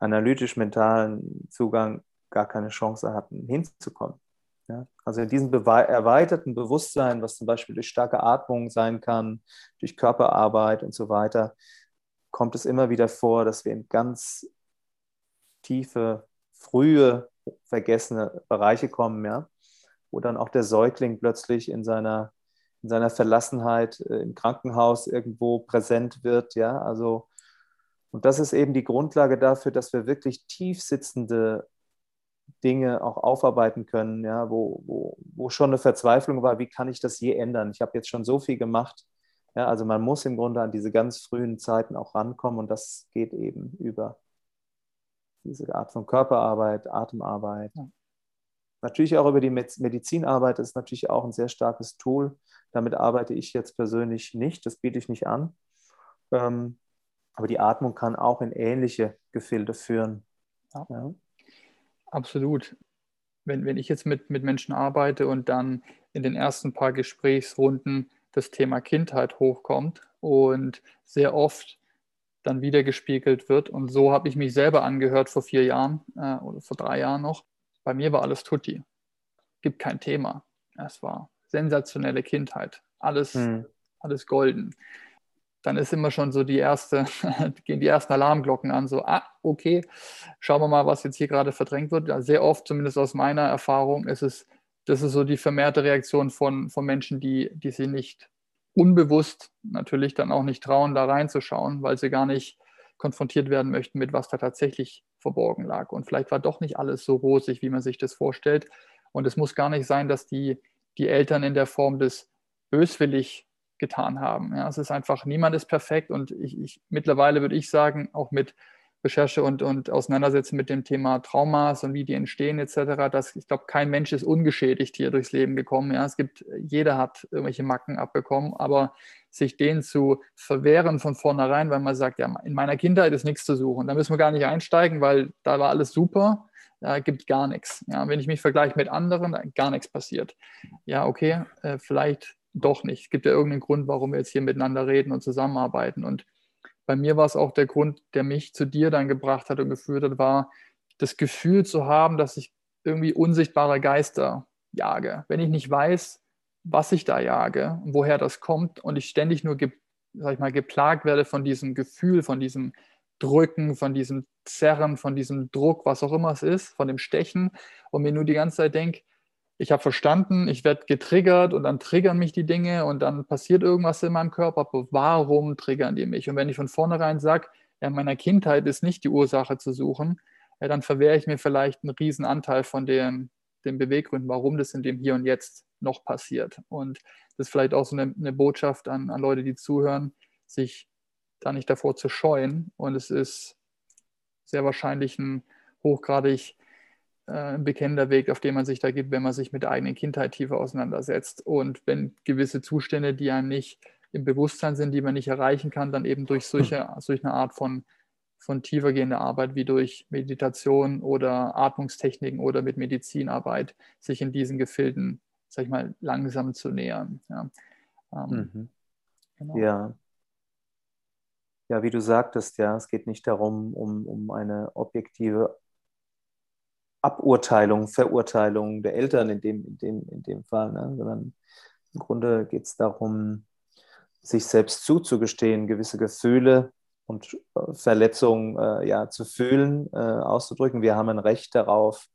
analytisch-mentalen Zugang gar keine Chance hatten, hinzukommen. Ja? Also in diesem erweiterten Bewusstsein, was zum Beispiel durch starke Atmung sein kann, durch Körperarbeit und so weiter, kommt es immer wieder vor, dass wir in ganz tiefe, frühe, vergessene Bereiche kommen, ja? wo dann auch der Säugling plötzlich in seiner, in seiner Verlassenheit äh, im Krankenhaus irgendwo präsent wird. Ja? Also, und das ist eben die Grundlage dafür, dass wir wirklich tief sitzende Dinge auch aufarbeiten können, ja, wo, wo, wo schon eine Verzweiflung war, wie kann ich das je ändern? Ich habe jetzt schon so viel gemacht. Ja, also man muss im Grunde an diese ganz frühen Zeiten auch rankommen und das geht eben über diese Art von Körperarbeit, Atemarbeit. Ja. Natürlich auch über die Medizinarbeit, das ist natürlich auch ein sehr starkes Tool. Damit arbeite ich jetzt persönlich nicht, das biete ich nicht an. Ähm, aber die Atmung kann auch in ähnliche Gefilde führen. Ja. Absolut. Wenn, wenn ich jetzt mit, mit Menschen arbeite und dann in den ersten paar Gesprächsrunden das Thema Kindheit hochkommt und sehr oft dann wieder gespiegelt wird. Und so habe ich mich selber angehört vor vier Jahren äh, oder vor drei Jahren noch. Bei mir war alles Tutti. Gibt kein Thema. Es war sensationelle Kindheit. Alles, hm. alles golden dann ist immer schon so die erste, [LAUGHS] gehen die ersten Alarmglocken an, so, ah, okay, schauen wir mal, was jetzt hier gerade verdrängt wird. Ja, sehr oft, zumindest aus meiner Erfahrung, ist es, das ist so die vermehrte Reaktion von, von Menschen, die, die sie nicht unbewusst natürlich dann auch nicht trauen, da reinzuschauen, weil sie gar nicht konfrontiert werden möchten mit, was da tatsächlich verborgen lag. Und vielleicht war doch nicht alles so rosig, wie man sich das vorstellt. Und es muss gar nicht sein, dass die, die Eltern in der Form des böswillig getan haben. Ja, es ist einfach, niemand ist perfekt und ich, ich mittlerweile würde ich sagen, auch mit Recherche und, und Auseinandersetzen mit dem Thema Traumas und wie die entstehen etc., dass ich glaube, kein Mensch ist ungeschädigt hier durchs Leben gekommen. Ja, es gibt, jeder hat irgendwelche Macken abbekommen, aber sich denen zu verwehren von vornherein, weil man sagt, ja, in meiner Kindheit ist nichts zu suchen. Da müssen wir gar nicht einsteigen, weil da war alles super. Da gibt gar nichts. Ja, wenn ich mich vergleiche mit anderen, gar nichts passiert. Ja, okay, äh, vielleicht doch nicht. Es gibt ja irgendeinen Grund, warum wir jetzt hier miteinander reden und zusammenarbeiten. Und bei mir war es auch der Grund, der mich zu dir dann gebracht hat und geführt hat, war das Gefühl zu haben, dass ich irgendwie unsichtbare Geister jage. Wenn ich nicht weiß, was ich da jage und woher das kommt und ich ständig nur, sag ich mal, geplagt werde von diesem Gefühl, von diesem Drücken, von diesem Zerren, von diesem Druck, was auch immer es ist, von dem Stechen und mir nur die ganze Zeit denke, ich habe verstanden, ich werde getriggert und dann triggern mich die Dinge und dann passiert irgendwas in meinem Körper. Aber warum triggern die mich? Und wenn ich von vornherein sage, ja, in meiner Kindheit ist nicht die Ursache zu suchen, ja, dann verwehre ich mir vielleicht einen riesen Anteil von den, den Beweggründen, warum das in dem Hier und Jetzt noch passiert. Und das ist vielleicht auch so eine, eine Botschaft an, an Leute, die zuhören, sich da nicht davor zu scheuen. Und es ist sehr wahrscheinlich ein hochgradig ein bekennender Weg, auf den man sich da gibt, wenn man sich mit der eigenen Kindheit tiefer auseinandersetzt. Und wenn gewisse Zustände, die einem nicht im Bewusstsein sind, die man nicht erreichen kann, dann eben durch solche, solch eine Art von, von tiefergehender Arbeit wie durch Meditation oder Atmungstechniken oder mit Medizinarbeit sich in diesen Gefilden, sag ich mal, langsam zu nähern. Ja, ähm, mhm. genau. ja. Ja, wie du sagtest, ja, es geht nicht darum, um, um eine objektive Aburteilung, Verurteilung der Eltern in dem, in dem, in dem Fall, ne? sondern im Grunde geht es darum, sich selbst zuzugestehen, gewisse Gefühle und äh, Verletzungen äh, ja, zu fühlen, äh, auszudrücken. Wir haben ein Recht darauf,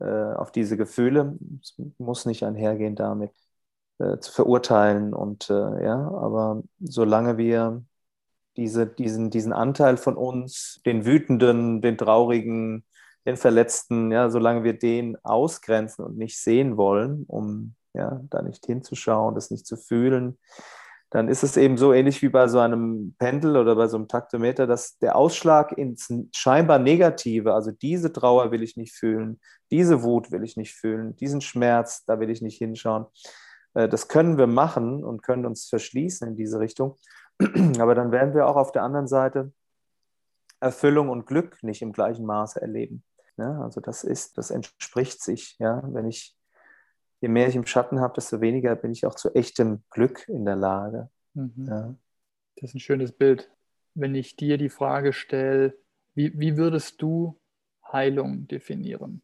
äh, auf diese Gefühle. Es muss nicht einhergehen damit, äh, zu verurteilen. Und äh, ja, aber solange wir diese, diesen, diesen Anteil von uns, den wütenden, den traurigen, den Verletzten, ja, solange wir den ausgrenzen und nicht sehen wollen, um ja, da nicht hinzuschauen, das nicht zu fühlen, dann ist es eben so ähnlich wie bei so einem Pendel oder bei so einem Taktometer, dass der Ausschlag ins scheinbar Negative, also diese Trauer will ich nicht fühlen, diese Wut will ich nicht fühlen, diesen Schmerz, da will ich nicht hinschauen. Äh, das können wir machen und können uns verschließen in diese Richtung. [CLEARS THROAT] Aber dann werden wir auch auf der anderen Seite Erfüllung und Glück nicht im gleichen Maße erleben. Ja, also das ist, das entspricht sich. Ja, wenn ich, je mehr ich im Schatten habe, desto weniger bin ich auch zu echtem Glück in der Lage. Mhm. Ja. Das ist ein schönes Bild. Wenn ich dir die Frage stelle, wie, wie würdest du Heilung definieren?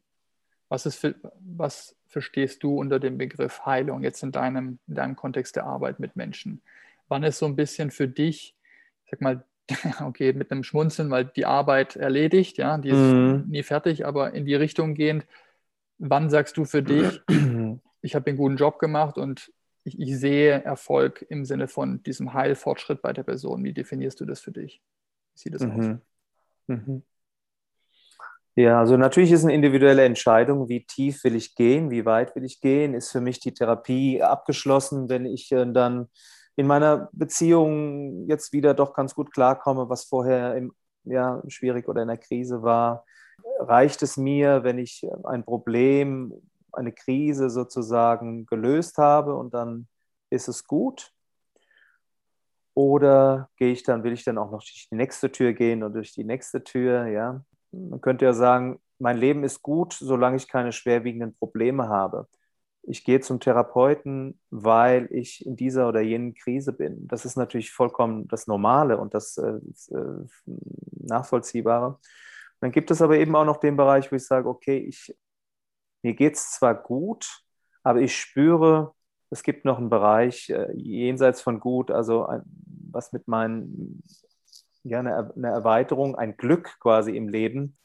Was, ist für, was verstehst du unter dem Begriff Heilung jetzt in deinem, in deinem Kontext der Arbeit mit Menschen? Wann ist so ein bisschen für dich, sag mal, [LAUGHS] okay, mit einem Schmunzeln, weil die Arbeit erledigt, ja, die ist mhm. nie fertig, aber in die Richtung gehend, wann sagst du für dich, [CLEARS THROAT] ich habe einen guten Job gemacht und ich, ich, sehe Erfolg im Sinne von diesem Heilfortschritt bei der Person? Wie definierst du das für dich? Wie sieht das mhm. aus? Mhm. Ja, also natürlich ist eine individuelle Entscheidung, wie tief will ich gehen, wie weit will ich gehen. Ist für mich die Therapie abgeschlossen, wenn ich äh, dann in meiner Beziehung jetzt wieder doch ganz gut klarkomme, was vorher im, ja, schwierig oder in der Krise war. Reicht es mir, wenn ich ein Problem, eine Krise sozusagen gelöst habe und dann ist es gut? Oder gehe ich dann, will ich dann auch noch durch die nächste Tür gehen und durch die nächste Tür, ja? Man könnte ja sagen, mein Leben ist gut, solange ich keine schwerwiegenden Probleme habe. Ich gehe zum Therapeuten, weil ich in dieser oder jenen Krise bin. Das ist natürlich vollkommen das Normale und das äh, äh, Nachvollziehbare. Dann gibt es aber eben auch noch den Bereich, wo ich sage, okay, ich, mir geht es zwar gut, aber ich spüre, es gibt noch einen Bereich äh, jenseits von gut, also ein, was mit meinen ja, eine, eine Erweiterung, ein Glück quasi im Leben.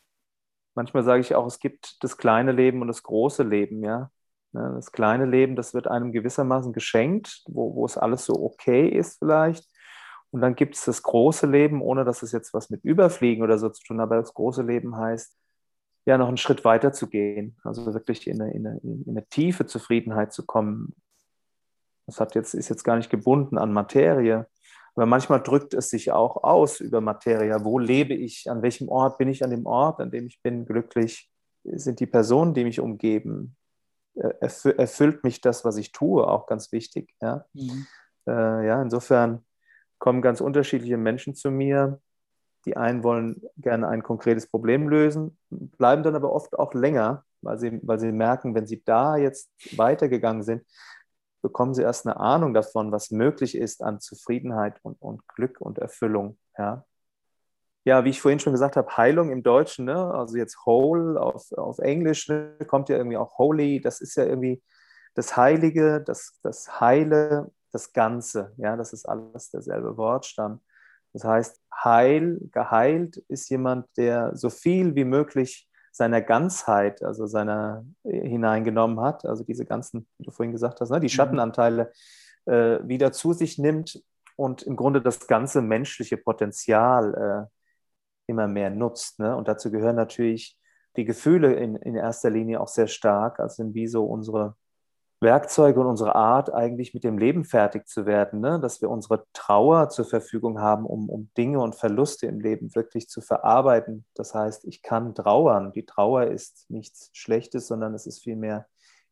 Manchmal sage ich auch, es gibt das kleine Leben und das große Leben, ja. Ne, das kleine Leben, das wird einem gewissermaßen geschenkt, wo, wo es alles so okay ist vielleicht. Und dann gibt es das große Leben, ohne dass es jetzt was mit Überfliegen oder so zu tun hat, aber das große Leben heißt, ja, noch einen Schritt weiter zu gehen, also wirklich in eine, in eine, in eine tiefe Zufriedenheit zu kommen. Das hat jetzt, ist jetzt gar nicht gebunden an Materie, aber manchmal drückt es sich auch aus über Materia. Wo lebe ich? An welchem Ort bin ich an dem Ort, an dem ich bin glücklich? Sind die Personen, die mich umgeben? Erfüllt mich das, was ich tue, auch ganz wichtig. Ja, mhm. äh, ja insofern kommen ganz unterschiedliche Menschen zu mir. Die einen wollen gerne ein konkretes Problem lösen, bleiben dann aber oft auch länger, weil sie, weil sie merken, wenn sie da jetzt weitergegangen sind, bekommen sie erst eine Ahnung davon, was möglich ist an Zufriedenheit und, und Glück und Erfüllung. Ja. Ja, wie ich vorhin schon gesagt habe, Heilung im Deutschen, ne? also jetzt whole auf, auf Englisch ne? kommt ja irgendwie auch holy, das ist ja irgendwie das Heilige, das, das Heile, das Ganze. Ja, das ist alles derselbe Wortstamm. Das heißt, heil, geheilt ist jemand, der so viel wie möglich seiner Ganzheit, also seiner äh, hineingenommen hat, also diese ganzen, wie du vorhin gesagt hast, ne, die mhm. Schattenanteile äh, wieder zu sich nimmt und im Grunde das ganze menschliche Potenzial äh, immer mehr nutzt. Ne? Und dazu gehören natürlich die Gefühle in, in erster Linie auch sehr stark, also sind wie so unsere Werkzeuge und unsere Art, eigentlich mit dem Leben fertig zu werden, ne? dass wir unsere Trauer zur Verfügung haben, um, um Dinge und Verluste im Leben wirklich zu verarbeiten. Das heißt, ich kann trauern. Die Trauer ist nichts Schlechtes, sondern es ist vielmehr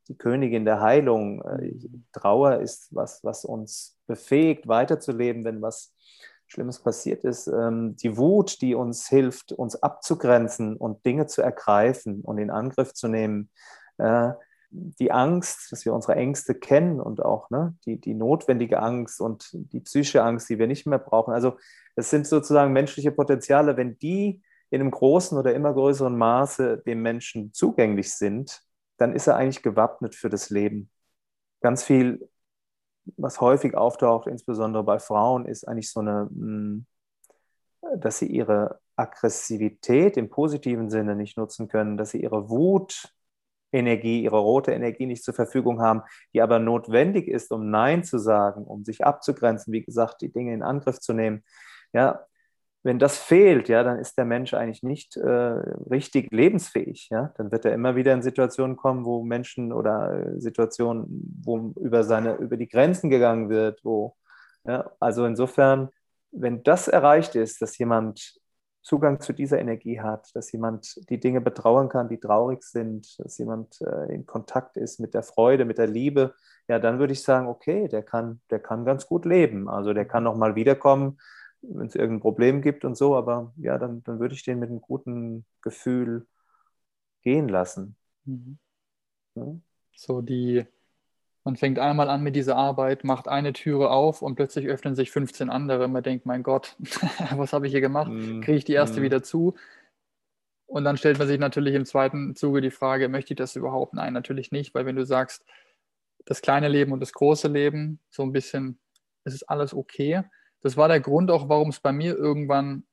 die Königin der Heilung. Äh, Trauer ist was, was uns befähigt, weiterzuleben, wenn was Schlimmes passiert ist. Ähm, die Wut, die uns hilft, uns abzugrenzen und Dinge zu ergreifen und in Angriff zu nehmen äh, die Angst, dass wir unsere Ängste kennen und auch ne, die, die notwendige Angst und die psychische Angst, die wir nicht mehr brauchen. Also es sind sozusagen menschliche Potenziale, wenn die in einem großen oder immer größeren Maße dem Menschen zugänglich sind, dann ist er eigentlich gewappnet für das Leben. Ganz viel, was häufig auftaucht, insbesondere bei Frauen, ist eigentlich so eine, hm, dass sie ihre Aggressivität im positiven Sinne nicht nutzen können, dass sie ihre Wut Energie, ihre rote Energie nicht zur Verfügung haben, die aber notwendig ist, um Nein zu sagen, um sich abzugrenzen, wie gesagt, die Dinge in Angriff zu nehmen. Ja, wenn das fehlt, ja, dann ist der Mensch eigentlich nicht äh, richtig lebensfähig. Ja? Dann wird er immer wieder in Situationen kommen, wo Menschen oder äh, Situationen, wo über seine, über die Grenzen gegangen wird, wo, ja, also insofern, wenn das erreicht ist, dass jemand Zugang zu dieser Energie hat, dass jemand die Dinge betrauern kann, die traurig sind, dass jemand äh, in Kontakt ist mit der Freude, mit der Liebe, ja, dann würde ich sagen, okay, der kann, der kann ganz gut leben. Also der kann noch mal wiederkommen, wenn es irgendein Problem gibt und so, aber ja, dann, dann würde ich den mit einem guten Gefühl gehen lassen. Mhm. Ja? So die man fängt einmal an mit dieser Arbeit, macht eine Türe auf und plötzlich öffnen sich 15 andere. Man denkt, mein Gott, [LAUGHS] was habe ich hier gemacht? Mm, Kriege ich die erste mm. wieder zu? Und dann stellt man sich natürlich im zweiten Zuge die Frage, möchte ich das überhaupt? Nein, natürlich nicht, weil wenn du sagst, das kleine Leben und das große Leben, so ein bisschen, es ist alles okay. Das war der Grund auch, warum es bei mir irgendwann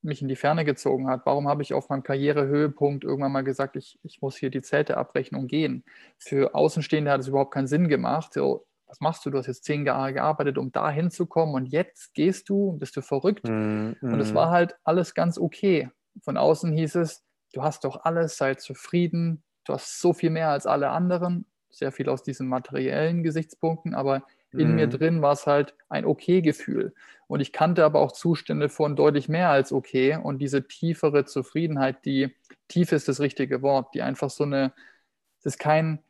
mich in die Ferne gezogen hat. Warum habe ich auf meinem Karrierehöhepunkt irgendwann mal gesagt, ich, ich muss hier die Zelte abbrechen und gehen? Für Außenstehende hat es überhaupt keinen Sinn gemacht. So, was machst du? Du hast jetzt zehn Jahre gearbeitet, um da hinzukommen und jetzt gehst du, bist du verrückt. Mm, mm. Und es war halt alles ganz okay von außen hieß es, du hast doch alles, sei zufrieden, du hast so viel mehr als alle anderen, sehr viel aus diesen materiellen Gesichtspunkten, aber in mhm. mir drin war es halt ein okay-Gefühl. Und ich kannte aber auch Zustände von deutlich mehr als okay und diese tiefere Zufriedenheit, die tief ist das richtige Wort, die einfach so eine, das ist kein,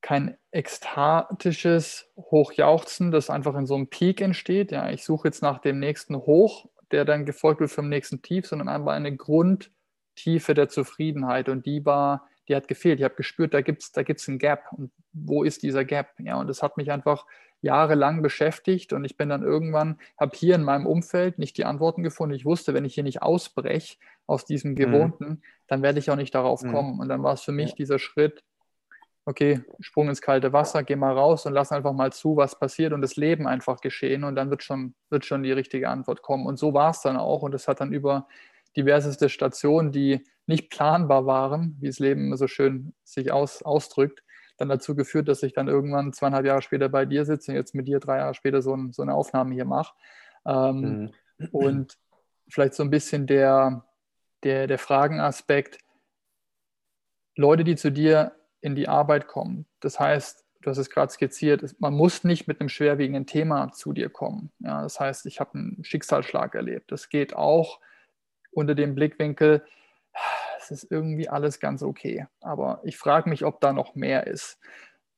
kein ekstatisches Hochjauchzen, das einfach in so einem Peak entsteht. Ja, ich suche jetzt nach dem nächsten Hoch der dann gefolgt wird vom nächsten Tief, sondern einfach eine Grundtiefe der Zufriedenheit. Und die war, die hat gefehlt. Ich habe gespürt, da gibt es da gibt's einen Gap. Und wo ist dieser Gap? Ja, und das hat mich einfach jahrelang beschäftigt und ich bin dann irgendwann, habe hier in meinem Umfeld nicht die Antworten gefunden. Ich wusste, wenn ich hier nicht ausbreche aus diesem mhm. Gewohnten, mhm. dann werde ich auch nicht darauf mhm. kommen. Und dann war es für mich ja. dieser Schritt, okay, Sprung ins kalte Wasser, geh mal raus und lass einfach mal zu, was passiert und das Leben einfach geschehen und dann wird schon, wird schon die richtige Antwort kommen. Und so war es dann auch und es hat dann über diverseste Stationen, die nicht planbar waren, wie das Leben so schön sich aus, ausdrückt, dann dazu geführt, dass ich dann irgendwann zweieinhalb Jahre später bei dir sitze und jetzt mit dir drei Jahre später so, ein, so eine Aufnahme hier mache. Ähm, mhm. Und vielleicht so ein bisschen der, der, der Fragenaspekt, Leute, die zu dir in die Arbeit kommen. Das heißt, du hast es gerade skizziert, man muss nicht mit einem schwerwiegenden Thema zu dir kommen. Ja, das heißt, ich habe einen Schicksalsschlag erlebt. Das geht auch unter dem Blickwinkel, es ist irgendwie alles ganz okay. Aber ich frage mich, ob da noch mehr ist.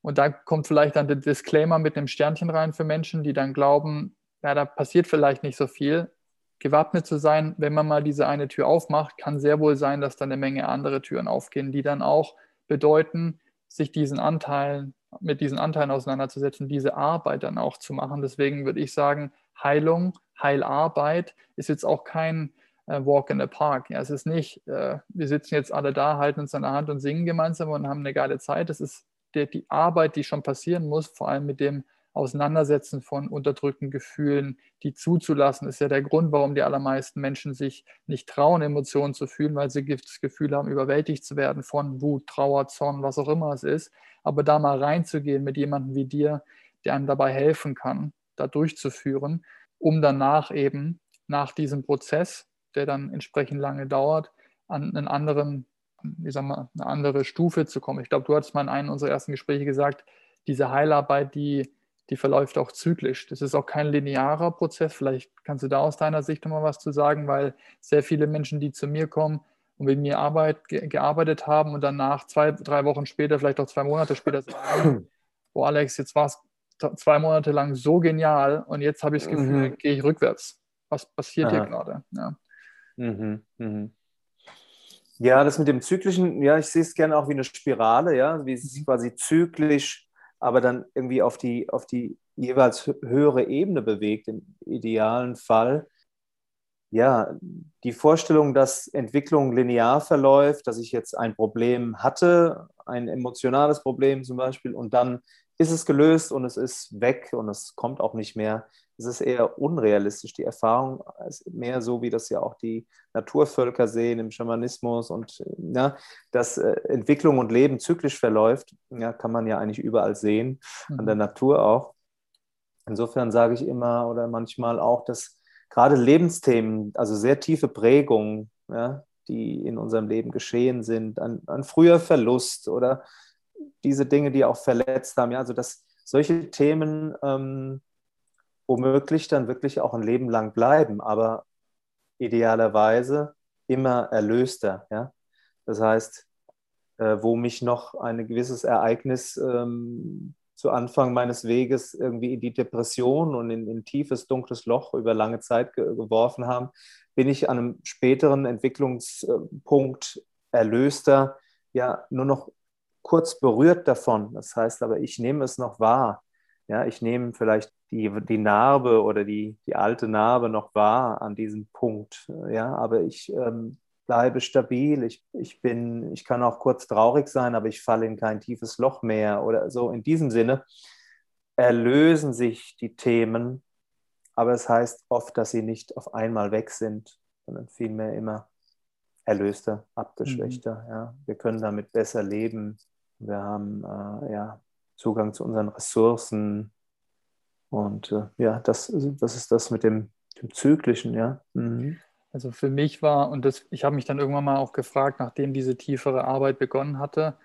Und da kommt vielleicht dann der Disclaimer mit einem Sternchen rein für Menschen, die dann glauben, ja, da passiert vielleicht nicht so viel. Gewappnet zu sein, wenn man mal diese eine Tür aufmacht, kann sehr wohl sein, dass da eine Menge andere Türen aufgehen, die dann auch bedeuten, sich diesen Anteilen, mit diesen Anteilen auseinanderzusetzen, diese Arbeit dann auch zu machen. Deswegen würde ich sagen, Heilung, Heilarbeit ist jetzt auch kein Walk in the Park. Ja, es ist nicht, äh, wir sitzen jetzt alle da, halten uns an der Hand und singen gemeinsam und haben eine geile Zeit. Es ist der, die Arbeit, die schon passieren muss, vor allem mit dem Auseinandersetzen von unterdrückten Gefühlen, die zuzulassen, ist ja der Grund, warum die allermeisten Menschen sich nicht trauen, Emotionen zu fühlen, weil sie das Gefühl haben, überwältigt zu werden von Wut, Trauer, Zorn, was auch immer es ist. Aber da mal reinzugehen mit jemandem wie dir, der einem dabei helfen kann, da durchzuführen, um danach eben nach diesem Prozess, der dann entsprechend lange dauert, an einen anderen, wie sagen wir, eine andere Stufe zu kommen. Ich glaube, du hattest mal in einem unserer ersten Gespräche gesagt, diese Heilarbeit, die die verläuft auch zyklisch. Das ist auch kein linearer Prozess. Vielleicht kannst du da aus deiner Sicht nochmal was zu sagen, weil sehr viele Menschen, die zu mir kommen und mit mir Arbeit, ge gearbeitet haben und danach zwei, drei Wochen später, vielleicht auch zwei Monate später sagen, [CLEARS THROAT] oh Alex, jetzt war es zwei Monate lang so genial und jetzt habe ich das Gefühl, mhm. gehe ich rückwärts. Was passiert Aha. hier gerade? Ja. Mhm. Mhm. Ja, das mit dem zyklischen, ja, ich sehe es gerne auch wie eine Spirale, ja, wie es mhm. quasi zyklisch aber dann irgendwie auf die, auf die jeweils höhere Ebene bewegt, im idealen Fall. Ja, die Vorstellung, dass Entwicklung linear verläuft, dass ich jetzt ein Problem hatte, ein emotionales Problem zum Beispiel, und dann ist es gelöst und es ist weg und es kommt auch nicht mehr, es ist eher unrealistisch. Die Erfahrung ist mehr so, wie das ja auch die Naturvölker sehen im Schamanismus und ja, dass äh, Entwicklung und Leben zyklisch verläuft, ja, kann man ja eigentlich überall sehen, an der mhm. Natur auch. Insofern sage ich immer oder manchmal auch, dass gerade Lebensthemen, also sehr tiefe Prägungen, ja, die in unserem Leben geschehen sind, ein, ein früher Verlust oder diese Dinge, die auch verletzt haben, ja, also dass solche Themen ähm, womöglich dann wirklich auch ein Leben lang bleiben, aber idealerweise immer erlöster. Ja? Das heißt, äh, wo mich noch ein gewisses Ereignis ähm, zu Anfang meines Weges irgendwie in die Depression und in ein tiefes, dunkles Loch über lange Zeit ge geworfen haben, bin ich an einem späteren Entwicklungspunkt erlöster, ja, nur noch kurz berührt davon. Das heißt aber, ich nehme es noch wahr. Ja, ich nehme vielleicht die, die Narbe oder die, die alte Narbe noch wahr an diesem Punkt. Ja, aber ich ähm, bleibe stabil, ich, ich bin, ich kann auch kurz traurig sein, aber ich falle in kein tiefes Loch mehr oder so. In diesem Sinne erlösen sich die Themen, aber es heißt oft, dass sie nicht auf einmal weg sind, sondern vielmehr immer erlöster, abgeschwächter. Mhm. Ja. Wir können damit besser leben. Wir haben äh, ja, Zugang zu unseren Ressourcen. Und äh, ja, das, das ist das mit dem, dem Zyklischen, ja. Mhm. Also für mich war, und das, ich habe mich dann irgendwann mal auch gefragt, nachdem diese tiefere Arbeit begonnen hatte,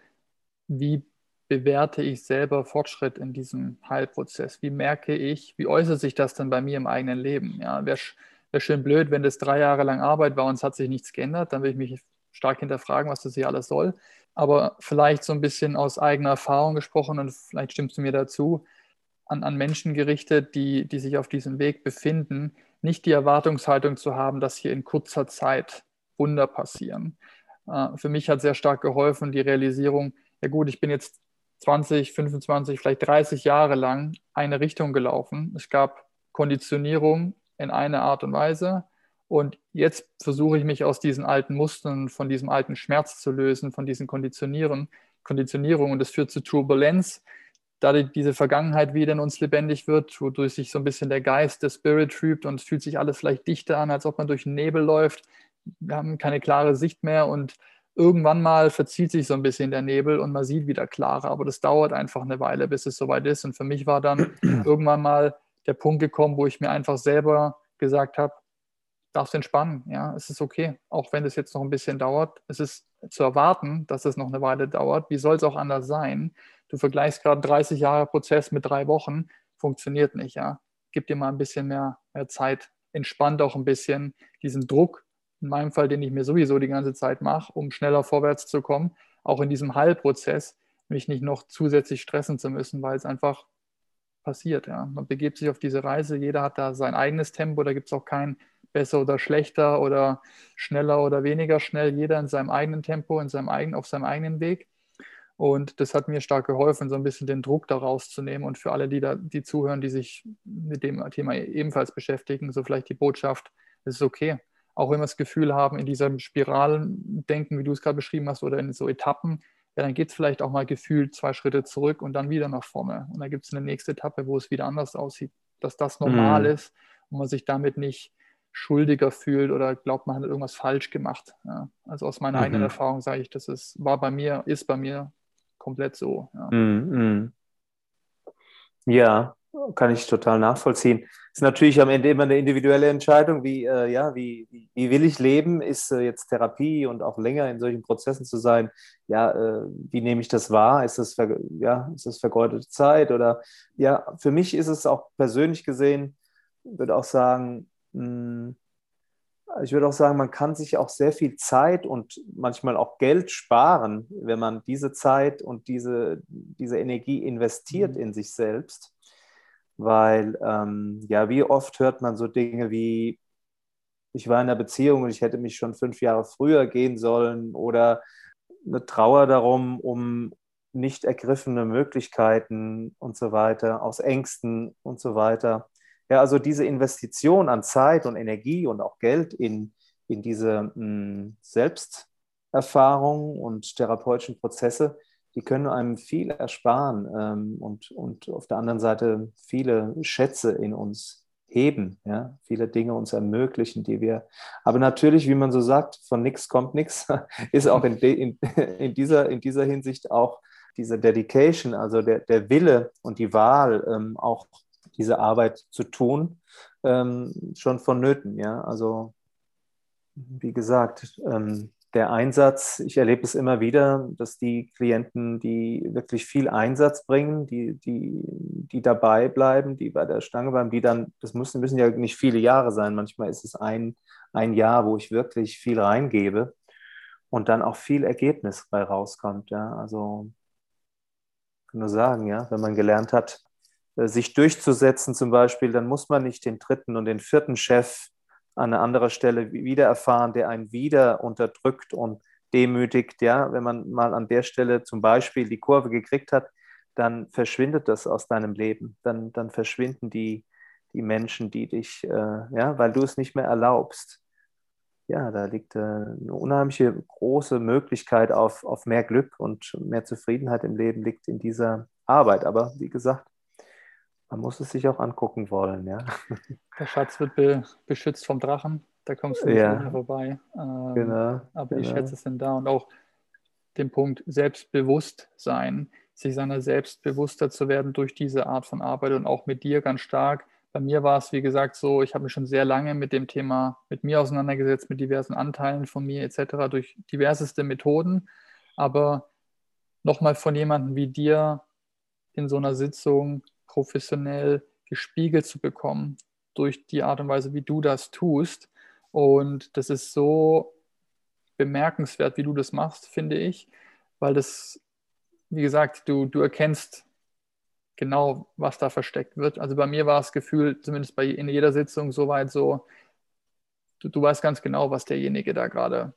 wie bewerte ich selber Fortschritt in diesem Heilprozess? Wie merke ich, wie äußert sich das dann bei mir im eigenen Leben? Ja, wäre wär schön blöd, wenn das drei Jahre lang Arbeit war und es hat sich nichts geändert, dann will ich mich stark hinterfragen, was das hier alles soll. Aber vielleicht so ein bisschen aus eigener Erfahrung gesprochen und vielleicht stimmst du mir dazu, an, an Menschen gerichtet, die, die sich auf diesem Weg befinden, nicht die Erwartungshaltung zu haben, dass hier in kurzer Zeit Wunder passieren. Äh, für mich hat sehr stark geholfen die Realisierung, ja gut, ich bin jetzt 20, 25, vielleicht 30 Jahre lang eine Richtung gelaufen. Es gab Konditionierung in einer Art und Weise. Und jetzt versuche ich mich aus diesen alten Mustern, von diesem alten Schmerz zu lösen, von diesen Konditionieren, Konditionierungen. Und das führt zu Turbulenz, da diese Vergangenheit wieder in uns lebendig wird, wodurch sich so ein bisschen der Geist, der Spirit trübt und es fühlt sich alles vielleicht dichter an, als ob man durch den Nebel läuft. Wir haben keine klare Sicht mehr und irgendwann mal verzieht sich so ein bisschen der Nebel und man sieht wieder klarer. Aber das dauert einfach eine Weile, bis es soweit ist. Und für mich war dann [CLEARS THROAT] irgendwann mal der Punkt gekommen, wo ich mir einfach selber gesagt habe, darfst entspannen, ja, es ist okay, auch wenn es jetzt noch ein bisschen dauert. Es ist zu erwarten, dass es noch eine Weile dauert. Wie soll es auch anders sein? Du vergleichst gerade 30 Jahre Prozess mit drei Wochen, funktioniert nicht, ja. Gib dir mal ein bisschen mehr, mehr Zeit, entspannt auch ein bisschen diesen Druck, in meinem Fall, den ich mir sowieso die ganze Zeit mache, um schneller vorwärts zu kommen, auch in diesem Heilprozess, mich nicht noch zusätzlich stressen zu müssen, weil es einfach passiert. Ja. Man begibt sich auf diese Reise, jeder hat da sein eigenes Tempo, da gibt es auch kein besser oder schlechter oder schneller oder weniger schnell, jeder in seinem eigenen Tempo, in seinem eigenen, auf seinem eigenen Weg. Und das hat mir stark geholfen, so ein bisschen den Druck da rauszunehmen. Und für alle, die da, die zuhören, die sich mit dem Thema ebenfalls beschäftigen, so vielleicht die Botschaft, es ist okay. Auch wenn wir das Gefühl haben, in dieser Spiralendenken, wie du es gerade beschrieben hast, oder in so Etappen, ja, dann geht es vielleicht auch mal gefühlt zwei Schritte zurück und dann wieder nach vorne. Und dann gibt es eine nächste Etappe, wo es wieder anders aussieht, dass das normal mhm. ist und man sich damit nicht schuldiger fühlt oder glaubt, man hat irgendwas falsch gemacht. Ja. Also aus meiner mhm. eigenen Erfahrung sage ich, das ist, war bei mir, ist bei mir komplett so. Ja. Mhm. ja, kann ich total nachvollziehen. Ist natürlich am Ende immer eine individuelle Entscheidung, wie, äh, ja, wie, wie, wie, will ich leben? Ist äh, jetzt Therapie und auch länger in solchen Prozessen zu sein? Ja, äh, wie nehme ich das wahr? Ist das, ja, ist das vergeudete Zeit? Oder ja, für mich ist es auch persönlich gesehen, würde auch sagen, ich würde auch sagen, man kann sich auch sehr viel Zeit und manchmal auch Geld sparen, wenn man diese Zeit und diese, diese Energie investiert mhm. in sich selbst. Weil, ähm, ja, wie oft hört man so Dinge wie, ich war in einer Beziehung und ich hätte mich schon fünf Jahre früher gehen sollen oder eine Trauer darum, um nicht ergriffene Möglichkeiten und so weiter, aus Ängsten und so weiter. Ja, also diese Investition an Zeit und Energie und auch Geld in, in diese mh, hm, Selbsterfahrung und therapeutischen Prozesse, die können einem viel ersparen ähm, und, und auf der anderen Seite viele Schätze in uns heben, ja, viele Dinge uns ermöglichen, die wir, aber natürlich, wie man so sagt, von nichts kommt nichts, [LAUGHS] ist auch in, de, in, [LAUGHS] in, dieser, in dieser Hinsicht auch diese Dedication, also der, der Wille und die Wahl, ähm, auch diese Arbeit zu tun, ähm, schon vonnöten. Ja? Also wie gesagt, ähm, der Einsatz, ich erlebe es immer wieder, dass die Klienten, die wirklich viel Einsatz bringen, die, die, die dabei bleiben, die bei der Stange bleiben, die dann, das müssen, müssen ja nicht viele Jahre sein, manchmal ist es ein, ein Jahr, wo ich wirklich viel reingebe und dann auch viel Ergebnis bei rauskommt. Ja? Also ich kann nur sagen, ja, wenn man gelernt hat, sich durchzusetzen zum Beispiel, dann muss man nicht den dritten und den vierten Chef an einer anderen Stelle wieder erfahren, der einen wieder unterdrückt und demütigt. Ja, wenn man mal an der Stelle zum Beispiel die Kurve gekriegt hat, dann verschwindet das aus deinem Leben. Dann, dann verschwinden die, die Menschen, die dich, äh, ja, weil du es nicht mehr erlaubst. ja, da liegt äh, eine unheimliche große Möglichkeit auf, auf mehr Glück und mehr Zufriedenheit im Leben liegt in dieser Arbeit. Aber wie gesagt, man muss es sich auch angucken wollen, ja. [LAUGHS] Der Schatz wird be beschützt vom Drachen, da kommst du nicht ja. mehr vorbei. Ähm, genau, aber genau. die Schätze sind da und auch den Punkt Selbstbewusstsein, sich seiner selbst bewusster zu werden durch diese Art von Arbeit und auch mit dir ganz stark. Bei mir war es, wie gesagt, so, ich habe mich schon sehr lange mit dem Thema, mit mir auseinandergesetzt, mit diversen Anteilen von mir etc., durch diverseste Methoden. Aber nochmal von jemandem wie dir in so einer Sitzung professionell gespiegelt zu bekommen durch die Art und Weise, wie du das tust. Und das ist so bemerkenswert, wie du das machst, finde ich, weil das, wie gesagt, du, du erkennst genau, was da versteckt wird. Also bei mir war das Gefühl, zumindest bei, in jeder Sitzung, soweit so, du, du weißt ganz genau, was derjenige da gerade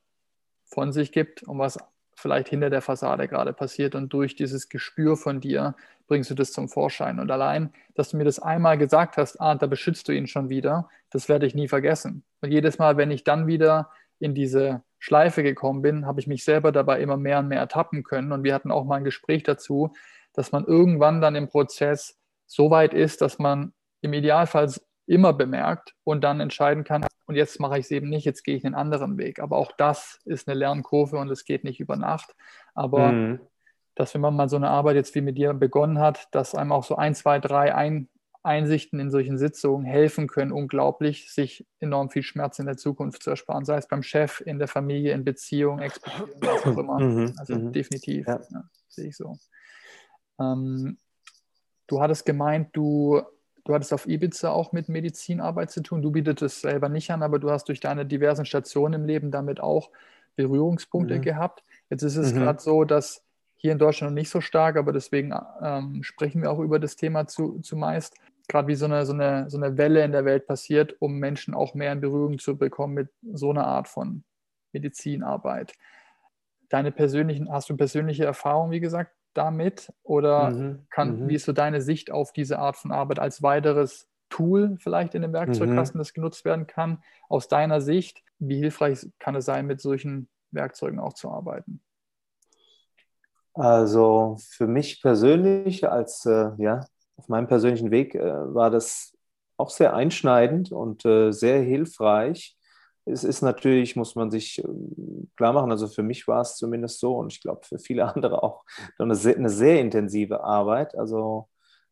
von sich gibt und was vielleicht hinter der Fassade gerade passiert. Und durch dieses Gespür von dir bringst du das zum Vorschein. Und allein, dass du mir das einmal gesagt hast, ah, da beschützt du ihn schon wieder, das werde ich nie vergessen. Und jedes Mal, wenn ich dann wieder in diese Schleife gekommen bin, habe ich mich selber dabei immer mehr und mehr ertappen können. Und wir hatten auch mal ein Gespräch dazu, dass man irgendwann dann im Prozess so weit ist, dass man im Idealfall immer bemerkt und dann entscheiden kann, und jetzt mache ich es eben nicht, jetzt gehe ich einen anderen Weg. Aber auch das ist eine Lernkurve und es geht nicht über Nacht. Aber mhm. dass wenn man mal so eine Arbeit jetzt wie mit dir begonnen hat, dass einem auch so ein, zwei, drei ein Einsichten in solchen Sitzungen helfen können, unglaublich, sich enorm viel Schmerz in der Zukunft zu ersparen, sei es beim Chef, in der Familie, in Beziehungen, Expertise, was auch immer. Mhm. Also mhm. definitiv, ja. Ja, sehe ich so. Ähm, du hattest gemeint, du Du hattest auf Ibiza auch mit Medizinarbeit zu tun. Du bietest es selber nicht an, aber du hast durch deine diversen Stationen im Leben damit auch Berührungspunkte mhm. gehabt. Jetzt ist es mhm. gerade so, dass hier in Deutschland noch nicht so stark, aber deswegen ähm, sprechen wir auch über das Thema zu, zumeist. Gerade wie so eine, so, eine, so eine Welle in der Welt passiert, um Menschen auch mehr in Berührung zu bekommen mit so einer Art von Medizinarbeit. Deine persönlichen, hast du persönliche Erfahrungen, wie gesagt, damit? Oder mhm. Kann, mhm. wie ist so deine Sicht auf diese Art von Arbeit als weiteres Tool vielleicht in dem Werkzeugkasten, mhm. das genutzt werden kann? Aus deiner Sicht, wie hilfreich kann es sein, mit solchen Werkzeugen auch zu arbeiten? Also für mich persönlich, als äh, ja, auf meinem persönlichen Weg äh, war das auch sehr einschneidend und äh, sehr hilfreich, es ist natürlich, muss man sich ähm, klar machen, also für mich war es zumindest so und ich glaube für viele [LAUGHS] andere auch eine sehr, eine sehr intensive Arbeit, also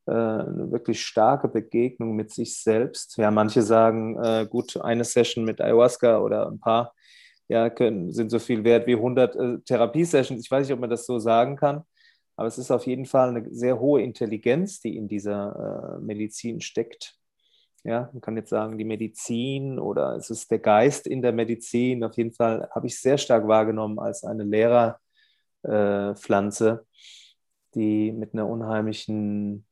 äh, eine wirklich starke Begegnung mit sich selbst. Ja, manche sagen, äh, gut, eine Session mit Ayahuasca oder ein paar ja, können, sind so viel wert wie 100 äh, Therapiesessions. Ich weiß nicht, ob man das so sagen kann, aber es ist auf jeden Fall eine sehr hohe Intelligenz, die in dieser äh, Medizin steckt. Ja, man kann jetzt sagen, die Medizin oder es ist der Geist in der Medizin. Auf jeden Fall habe ich sehr stark wahrgenommen als eine Lehrerpflanze, die mit einer unheimlichen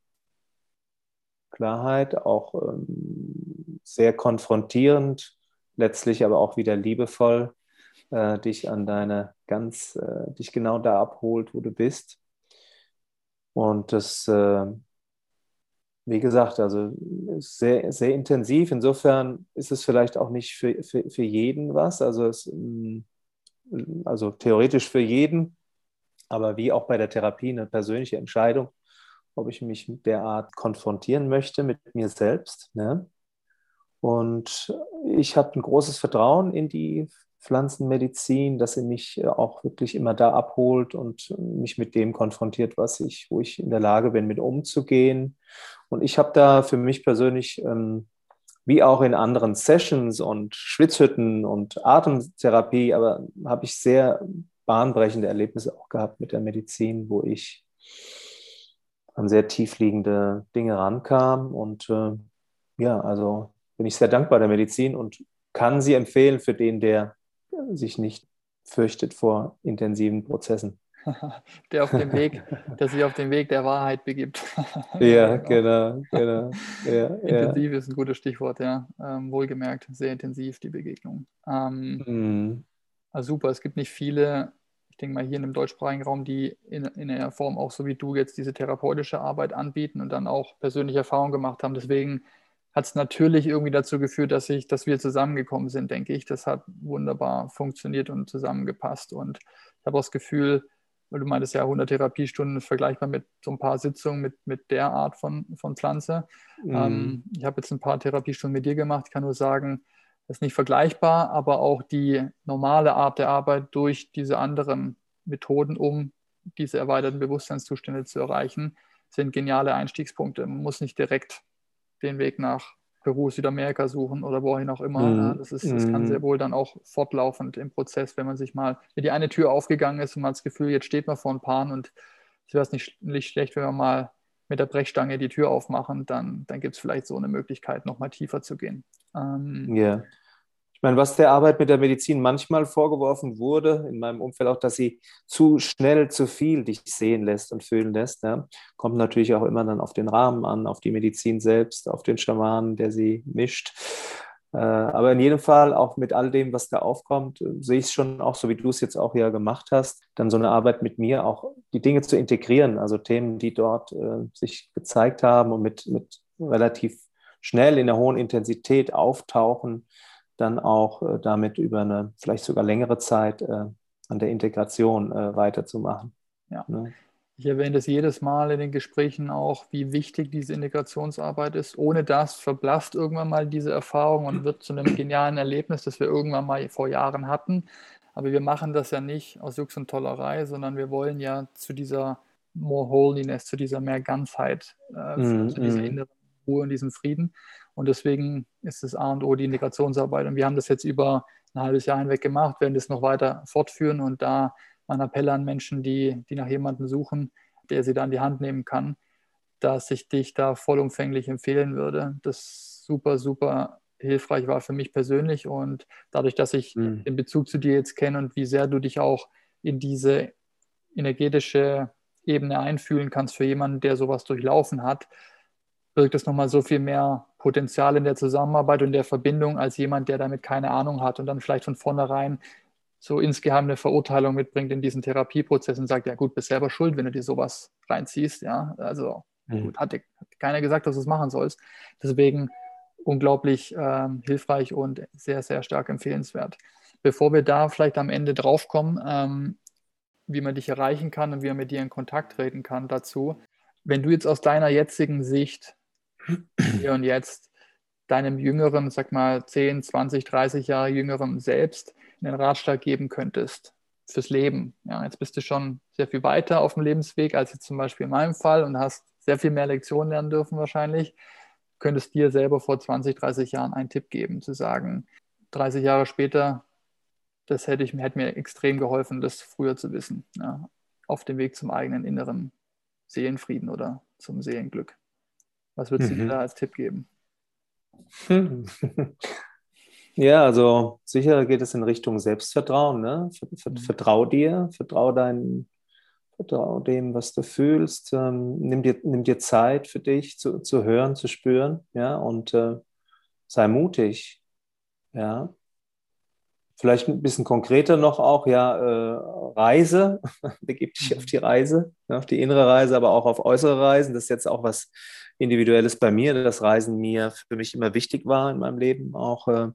Klarheit, auch ähm, sehr konfrontierend, letztlich aber auch wieder liebevoll, äh, dich an deine ganz, äh, dich genau da abholt, wo du bist. Und das äh, wie gesagt, also sehr, sehr intensiv. Insofern ist es vielleicht auch nicht für, für, für jeden was, also, es, mm, also theoretisch für jeden, aber wie auch bei der Therapie eine persönliche Entscheidung, ob ich mich mit der Art konfrontieren möchte, mit mir selbst. Ne? Und ich habe ein großes Vertrauen in die Pflanzenmedizin, dass sie mich äh, auch wirklich immer da abholt und mich mit dem konfrontiert, was ich, wo ich in der Lage bin, mit umzugehen. Und ich habe da für mich persönlich, ähm, wie auch in anderen Sessions und Schwitzhütten und Atemtherapie, aber habe ich sehr bahnbrechende Erlebnisse auch gehabt mit der Medizin, wo ich an sehr tiefliegende Dinge rankam. Und äh, ja, also bin ich sehr dankbar der Medizin und kann sie empfehlen für den, der sich nicht fürchtet vor intensiven Prozessen. [LAUGHS] der auf dem Weg, der sich auf den Weg der Wahrheit begibt. [LAUGHS] ja, genau, genau. Ja, intensiv ja. ist ein gutes Stichwort, ja. Ähm, wohlgemerkt, sehr intensiv die Begegnung. Ähm, mhm. also super, es gibt nicht viele, ich denke mal hier in dem deutschsprachigen Raum, die in, in der Form auch so wie du jetzt diese therapeutische Arbeit anbieten und dann auch persönliche Erfahrungen gemacht haben. Deswegen hat es natürlich irgendwie dazu geführt, dass ich, dass wir zusammengekommen sind, denke ich. Das hat wunderbar funktioniert und zusammengepasst. Und ich habe auch das Gefühl, weil du meintest ja, 100 Therapiestunden ist vergleichbar mit so ein paar Sitzungen mit, mit der Art von, von Pflanze. Mhm. Ähm, ich habe jetzt ein paar Therapiestunden mit dir gemacht. Ich kann nur sagen, das ist nicht vergleichbar, aber auch die normale Art der Arbeit durch diese anderen Methoden, um diese erweiterten Bewusstseinszustände zu erreichen, sind geniale Einstiegspunkte. Man muss nicht direkt den Weg nach Peru, Südamerika suchen oder wohin auch immer. Mhm. Ja, das, ist, das kann sehr mhm. wohl dann auch fortlaufend im Prozess, wenn man sich mal, wenn die eine Tür aufgegangen ist und man hat das Gefühl, jetzt steht man vor ein Paar und es wäre nicht, nicht schlecht, wenn wir mal mit der Brechstange die Tür aufmachen, dann, dann gibt es vielleicht so eine Möglichkeit, nochmal tiefer zu gehen. Ähm, ja meine, was der Arbeit mit der Medizin manchmal vorgeworfen wurde, in meinem Umfeld auch, dass sie zu schnell zu viel dich sehen lässt und fühlen lässt, ja, kommt natürlich auch immer dann auf den Rahmen an, auf die Medizin selbst, auf den Schamanen, der sie mischt. Äh, aber in jedem Fall, auch mit all dem, was da aufkommt, äh, sehe ich es schon auch, so wie du es jetzt auch ja gemacht hast, dann so eine Arbeit mit mir auch die Dinge zu integrieren, also Themen, die dort äh, sich gezeigt haben und mit, mit relativ schnell in der hohen Intensität auftauchen, dann auch äh, damit über eine vielleicht sogar längere Zeit äh, an der Integration äh, weiterzumachen. Ja. Ne? Ich erwähne das jedes Mal in den Gesprächen auch, wie wichtig diese Integrationsarbeit ist. Ohne das verblasst irgendwann mal diese Erfahrung und wird zu einem genialen Erlebnis, das wir irgendwann mal vor Jahren hatten. Aber wir machen das ja nicht aus Jux und Tollerei, sondern wir wollen ja zu dieser More Holiness, zu dieser mehr Ganzheit, äh, mm, zu dieser mm. inneren Ruhe und diesem Frieden. Und deswegen ist das A und O die Integrationsarbeit. Und wir haben das jetzt über ein halbes Jahr hinweg gemacht, werden das noch weiter fortführen und da mein Appell an Menschen, die, die nach jemandem suchen, der sie da an die Hand nehmen kann, dass ich dich da vollumfänglich empfehlen würde. Das super, super hilfreich war für mich persönlich und dadurch, dass ich mhm. den Bezug zu dir jetzt kenne und wie sehr du dich auch in diese energetische Ebene einfühlen kannst für jemanden, der sowas durchlaufen hat, birgt es nochmal so viel mehr Potenzial in der Zusammenarbeit und der Verbindung als jemand, der damit keine Ahnung hat und dann vielleicht von vornherein so insgeheim eine Verurteilung mitbringt in diesen Therapieprozess und sagt, ja gut, bist selber schuld, wenn du dir sowas reinziehst. Ja, also mhm. gut, hat, dir, keiner gesagt, dass du es machen sollst. Deswegen unglaublich äh, hilfreich und sehr, sehr stark empfehlenswert. Bevor wir da vielleicht am Ende draufkommen, ähm, wie man dich erreichen kann und wie man mit dir in Kontakt treten kann dazu, wenn du jetzt aus deiner jetzigen Sicht hier und jetzt deinem jüngeren, sag mal 10, 20, 30 Jahre jüngeren selbst einen Ratschlag geben könntest fürs Leben. Ja, jetzt bist du schon sehr viel weiter auf dem Lebensweg als jetzt zum Beispiel in meinem Fall und hast sehr viel mehr Lektionen lernen dürfen wahrscheinlich. Könntest dir selber vor 20, 30 Jahren einen Tipp geben, zu sagen, 30 Jahre später, das hätte, ich, hätte mir extrem geholfen, das früher zu wissen, ja, auf dem Weg zum eigenen inneren Seelenfrieden oder zum Seelenglück. Was würdest mhm. du da als Tipp geben? [LAUGHS] Ja, also sicher geht es in Richtung Selbstvertrauen. Ne? Mhm. Vertrau dir, vertrau dein, vertrau dem, was du fühlst. Ähm, nimm, dir, nimm dir Zeit für dich zu, zu hören, zu spüren, ja, und äh, sei mutig. Ja, Vielleicht ein bisschen konkreter noch auch, ja, äh, Reise, [LAUGHS] begib dich auf mhm. die Reise, auf die innere Reise, aber auch auf äußere Reisen. Das ist jetzt auch was Individuelles bei mir, dass Reisen mir für mich immer wichtig war in meinem Leben, auch äh,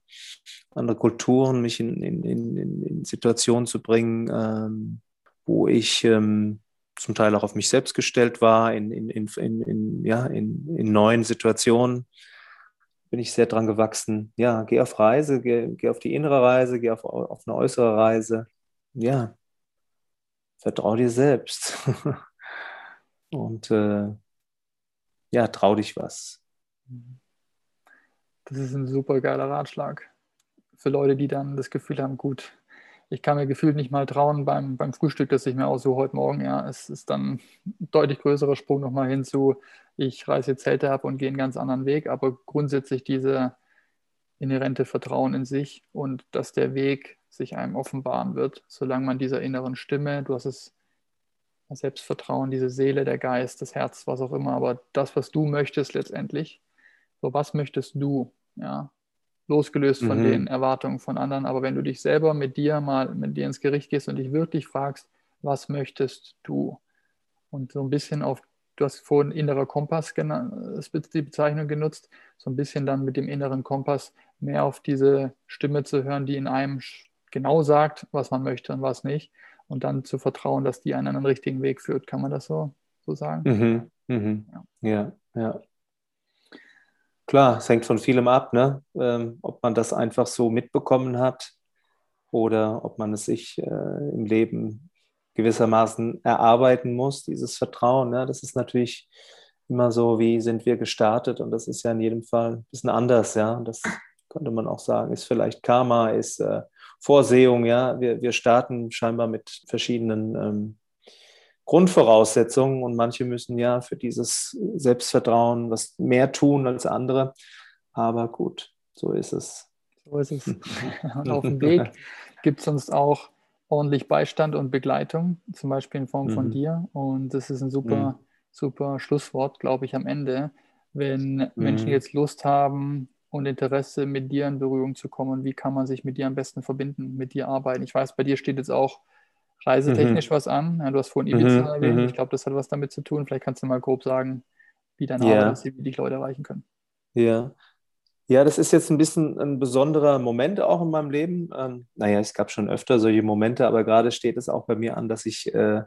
andere Kulturen, mich in, in, in, in Situationen zu bringen, ähm, wo ich ähm, zum Teil auch auf mich selbst gestellt war, in, in, in, in, ja, in, in neuen Situationen bin ich sehr dran gewachsen. Ja, geh auf Reise, geh, geh auf die innere Reise, geh auf, auf eine äußere Reise. Ja, vertrau dir selbst. [LAUGHS] Und äh, ja, trau dich was. Das ist ein super geiler Ratschlag für Leute, die dann das Gefühl haben, gut, ich kann mir gefühlt nicht mal trauen beim, beim Frühstück, das ich mir aussuche heute Morgen. Ja, es ist dann ein deutlich größerer Sprung nochmal hinzu, ich reiße jetzt Zelte ab und gehe einen ganz anderen Weg, aber grundsätzlich diese inhärente Vertrauen in sich und dass der Weg sich einem offenbaren wird, solange man dieser inneren Stimme, du hast es Selbstvertrauen, diese Seele, der Geist, das Herz, was auch immer, aber das, was du möchtest letztendlich, so was möchtest du, ja, losgelöst von mhm. den Erwartungen von anderen. Aber wenn du dich selber mit dir mal mit dir ins Gericht gehst und dich wirklich fragst, was möchtest du? Und so ein bisschen auf du hast vorhin innerer Kompass die Bezeichnung genutzt, so ein bisschen dann mit dem inneren Kompass mehr auf diese Stimme zu hören, die in einem genau sagt, was man möchte und was nicht. Und dann zu vertrauen, dass die einen an den richtigen Weg führt. Kann man das so, so sagen? Mhm, mhm. Ja. ja, ja. Klar, es hängt von vielem ab, ne? Ähm, ob man das einfach so mitbekommen hat oder ob man es sich äh, im Leben gewissermaßen erarbeiten muss, dieses Vertrauen. Ne? Das ist natürlich immer so, wie sind wir gestartet und das ist ja in jedem Fall ein bisschen anders, ja. Das könnte man auch sagen, ist vielleicht Karma, ist äh, Vorsehung, ja. Wir, wir starten scheinbar mit verschiedenen ähm, Grundvoraussetzungen und manche müssen ja für dieses Selbstvertrauen was mehr tun als andere. Aber gut, so ist es. So ist es. [LAUGHS] und auf dem Weg gibt es uns auch ordentlich Beistand und Begleitung, zum Beispiel in Form mhm. von dir. Und das ist ein super, mhm. super Schlusswort, glaube ich, am Ende. Wenn mhm. Menschen jetzt Lust haben, und Interesse, mit dir in Berührung zu kommen. Wie kann man sich mit dir am besten verbinden, mit dir arbeiten? Ich weiß, bei dir steht jetzt auch reisetechnisch mhm. was an. Ja, du hast vorhin Ibiza mhm. erwähnt. Mhm. Ich glaube, das hat was damit zu tun. Vielleicht kannst du mal grob sagen, wie deine ja. Arbeit ist, wie dich Leute erreichen können. Ja. Ja, das ist jetzt ein bisschen ein besonderer Moment auch in meinem Leben. Ähm, naja, es gab schon öfter solche Momente, aber gerade steht es auch bei mir an, dass ich äh,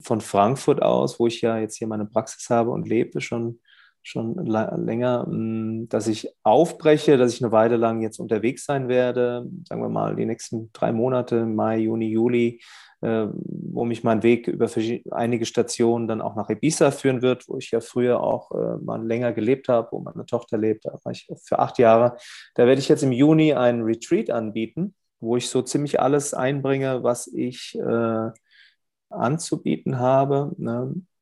von Frankfurt aus, wo ich ja jetzt hier meine Praxis habe und lebe, schon schon länger, mm, dass ich aufbreche, dass ich eine Weile lang jetzt unterwegs sein werde, sagen wir mal die nächsten drei Monate, Mai, Juni, Juli, äh, wo mich mein Weg über einige Stationen dann auch nach Ibiza führen wird, wo ich ja früher auch äh, mal länger gelebt habe, wo meine Tochter lebt, da war ich für acht Jahre. Da werde ich jetzt im Juni einen Retreat anbieten, wo ich so ziemlich alles einbringe, was ich äh, anzubieten habe.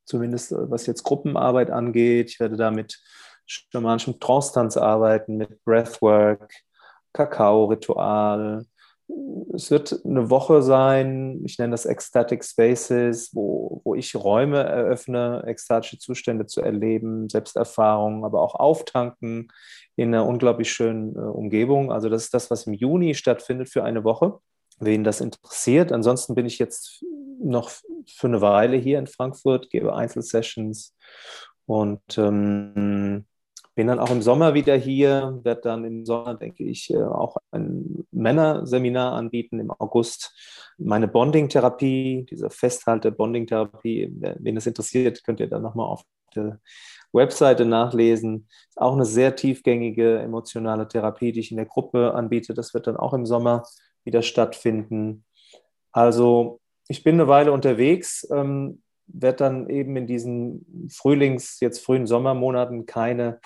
Zumindest äh, was jetzt Gruppenarbeit angeht. Ich werde da mit schamanischem Trance-Tanz arbeiten, mit Breathwork, Kakao-Ritual. Es wird eine Woche sein, ich nenne das Ecstatic Spaces, wo, wo ich Räume eröffne, ekstatische Zustände zu erleben, Selbsterfahrungen, aber auch auftanken in einer unglaublich schönen äh, Umgebung. Also das ist das, was im Juni stattfindet für eine Woche wen das interessiert. Ansonsten bin ich jetzt noch für eine Weile hier in Frankfurt, gebe Einzelsessions und ähm, bin dann auch im Sommer wieder hier, werde dann im Sommer, denke ich, äh, auch ein Männerseminar anbieten im August. Meine Bonding-Therapie, diese Festhalte-Bonding-Therapie, wen das interessiert, könnt ihr dann nochmal auf der Webseite nachlesen. Auch eine sehr tiefgängige emotionale Therapie, die ich in der Gruppe anbiete. Das wird dann auch im Sommer wieder stattfinden. Also ich bin eine Weile unterwegs, ähm, werde dann eben in diesen Frühlings-, jetzt frühen Sommermonaten keine,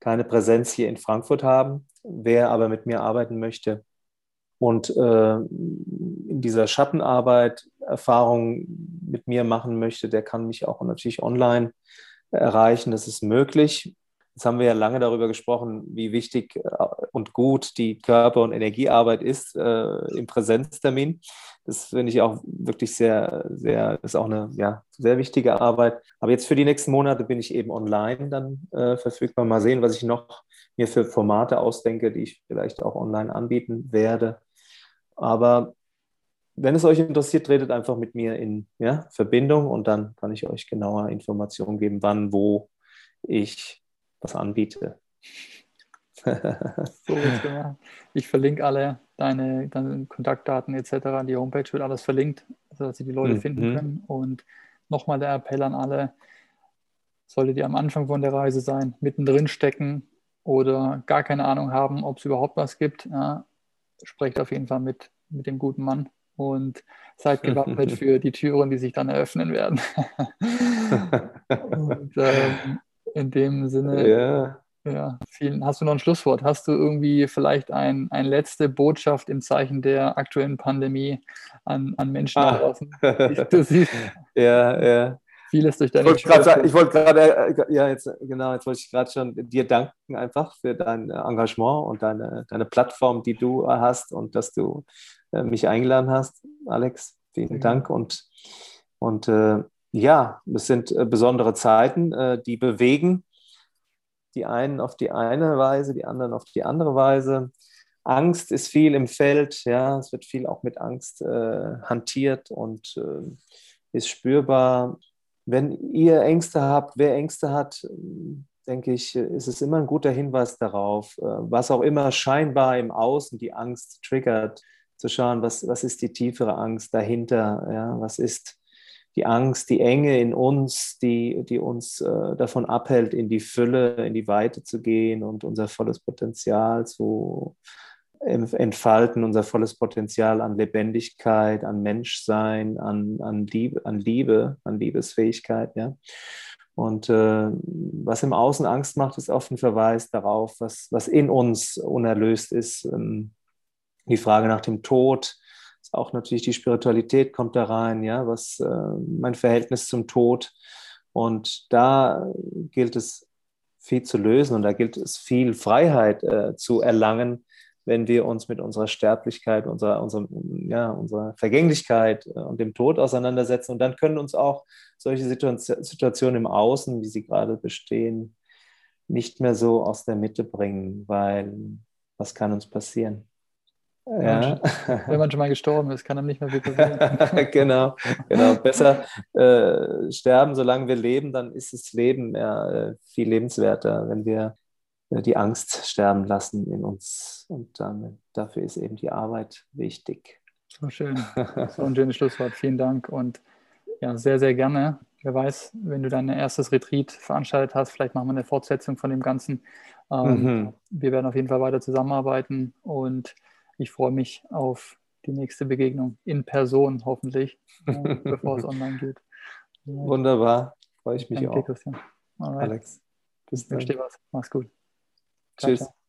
keine Präsenz hier in Frankfurt haben. Wer aber mit mir arbeiten möchte und äh, in dieser Schattenarbeit Erfahrungen mit mir machen möchte, der kann mich auch natürlich online erreichen. Das ist möglich. Jetzt haben wir ja lange darüber gesprochen, wie wichtig äh, und gut die Körper- und Energiearbeit ist äh, im Präsenztermin. Das finde ich auch wirklich sehr, sehr, ist auch eine ja, sehr wichtige Arbeit. Aber jetzt für die nächsten Monate bin ich eben online dann äh, verfügbar. Mal sehen, was ich noch mir für Formate ausdenke, die ich vielleicht auch online anbieten werde. Aber wenn es euch interessiert, tretet einfach mit mir in ja, Verbindung und dann kann ich euch genauer Informationen geben, wann, wo ich was anbiete. so Ich verlinke alle deine, deine, Kontaktdaten etc. Die Homepage wird alles verlinkt, sodass sie die Leute mhm. finden können. Und nochmal der Appell an alle, solltet ihr am Anfang von der Reise sein, mittendrin stecken oder gar keine Ahnung haben, ob es überhaupt was gibt, ja, sprecht auf jeden Fall mit, mit dem guten Mann und seid gewappnet [LAUGHS] für die Türen, die sich dann eröffnen werden. [LAUGHS] und, ähm, in dem Sinne, ja. ja, vielen. Hast du noch ein Schlusswort? Hast du irgendwie vielleicht ein, eine letzte Botschaft im Zeichen der aktuellen Pandemie an, an Menschen ah. draußen? Du [LAUGHS] siehst. ja, ja. Vieles durch deine Ich wollte gerade, äh, ja, jetzt, genau, jetzt wollte ich gerade schon dir danken einfach für dein Engagement und deine, deine Plattform, die du hast und dass du äh, mich eingeladen hast, Alex. Vielen Dank und, und äh, ja, es sind äh, besondere Zeiten, äh, die bewegen. Die einen auf die eine Weise, die anderen auf die andere Weise. Angst ist viel im Feld, ja, es wird viel auch mit Angst äh, hantiert und äh, ist spürbar. wenn ihr Ängste habt, wer Ängste hat, denke ich, ist es immer ein guter Hinweis darauf, äh, was auch immer scheinbar im Außen die Angst triggert, zu schauen, was, was ist die tiefere Angst dahinter, ja, was ist die Angst, die Enge in uns, die, die uns äh, davon abhält, in die Fülle, in die Weite zu gehen und unser volles Potenzial zu entfalten, unser volles Potenzial an Lebendigkeit, an Menschsein, an, an, Liebe, an Liebe, an Liebesfähigkeit. Ja? Und äh, was im Außen Angst macht, ist oft ein Verweis darauf, was, was in uns unerlöst ist. Ähm, die Frage nach dem Tod, auch natürlich die Spiritualität kommt da rein, ja, was äh, mein Verhältnis zum Tod. Und da gilt es viel zu lösen und da gilt es viel Freiheit äh, zu erlangen, wenn wir uns mit unserer Sterblichkeit, unserer, unserer, ja, unserer Vergänglichkeit äh, und dem Tod auseinandersetzen. Und dann können uns auch solche Situationen im Außen, wie sie gerade bestehen, nicht mehr so aus der Mitte bringen, weil was kann uns passieren? Ja. Wenn man schon mal gestorben ist, kann einem nicht mehr viel passieren. [LAUGHS] genau, genau. Besser äh, sterben, solange wir leben, dann ist das Leben ja äh, viel lebenswerter, wenn wir äh, die Angst sterben lassen in uns. Und dann, dafür ist eben die Arbeit wichtig. So schön. [LAUGHS] So ein schönes Schlusswort. Vielen Dank und ja, sehr, sehr gerne. Wer weiß, wenn du dein erstes Retreat veranstaltet hast, vielleicht machen wir eine Fortsetzung von dem Ganzen. Ähm, mhm. Wir werden auf jeden Fall weiter zusammenarbeiten und ich freue mich auf die nächste Begegnung in Person hoffentlich, [LAUGHS] bevor es online geht. Wunderbar, freue ich mich Danke, auch. Christian. Alex, bis dann. Mach's gut. Tschüss. Ciao.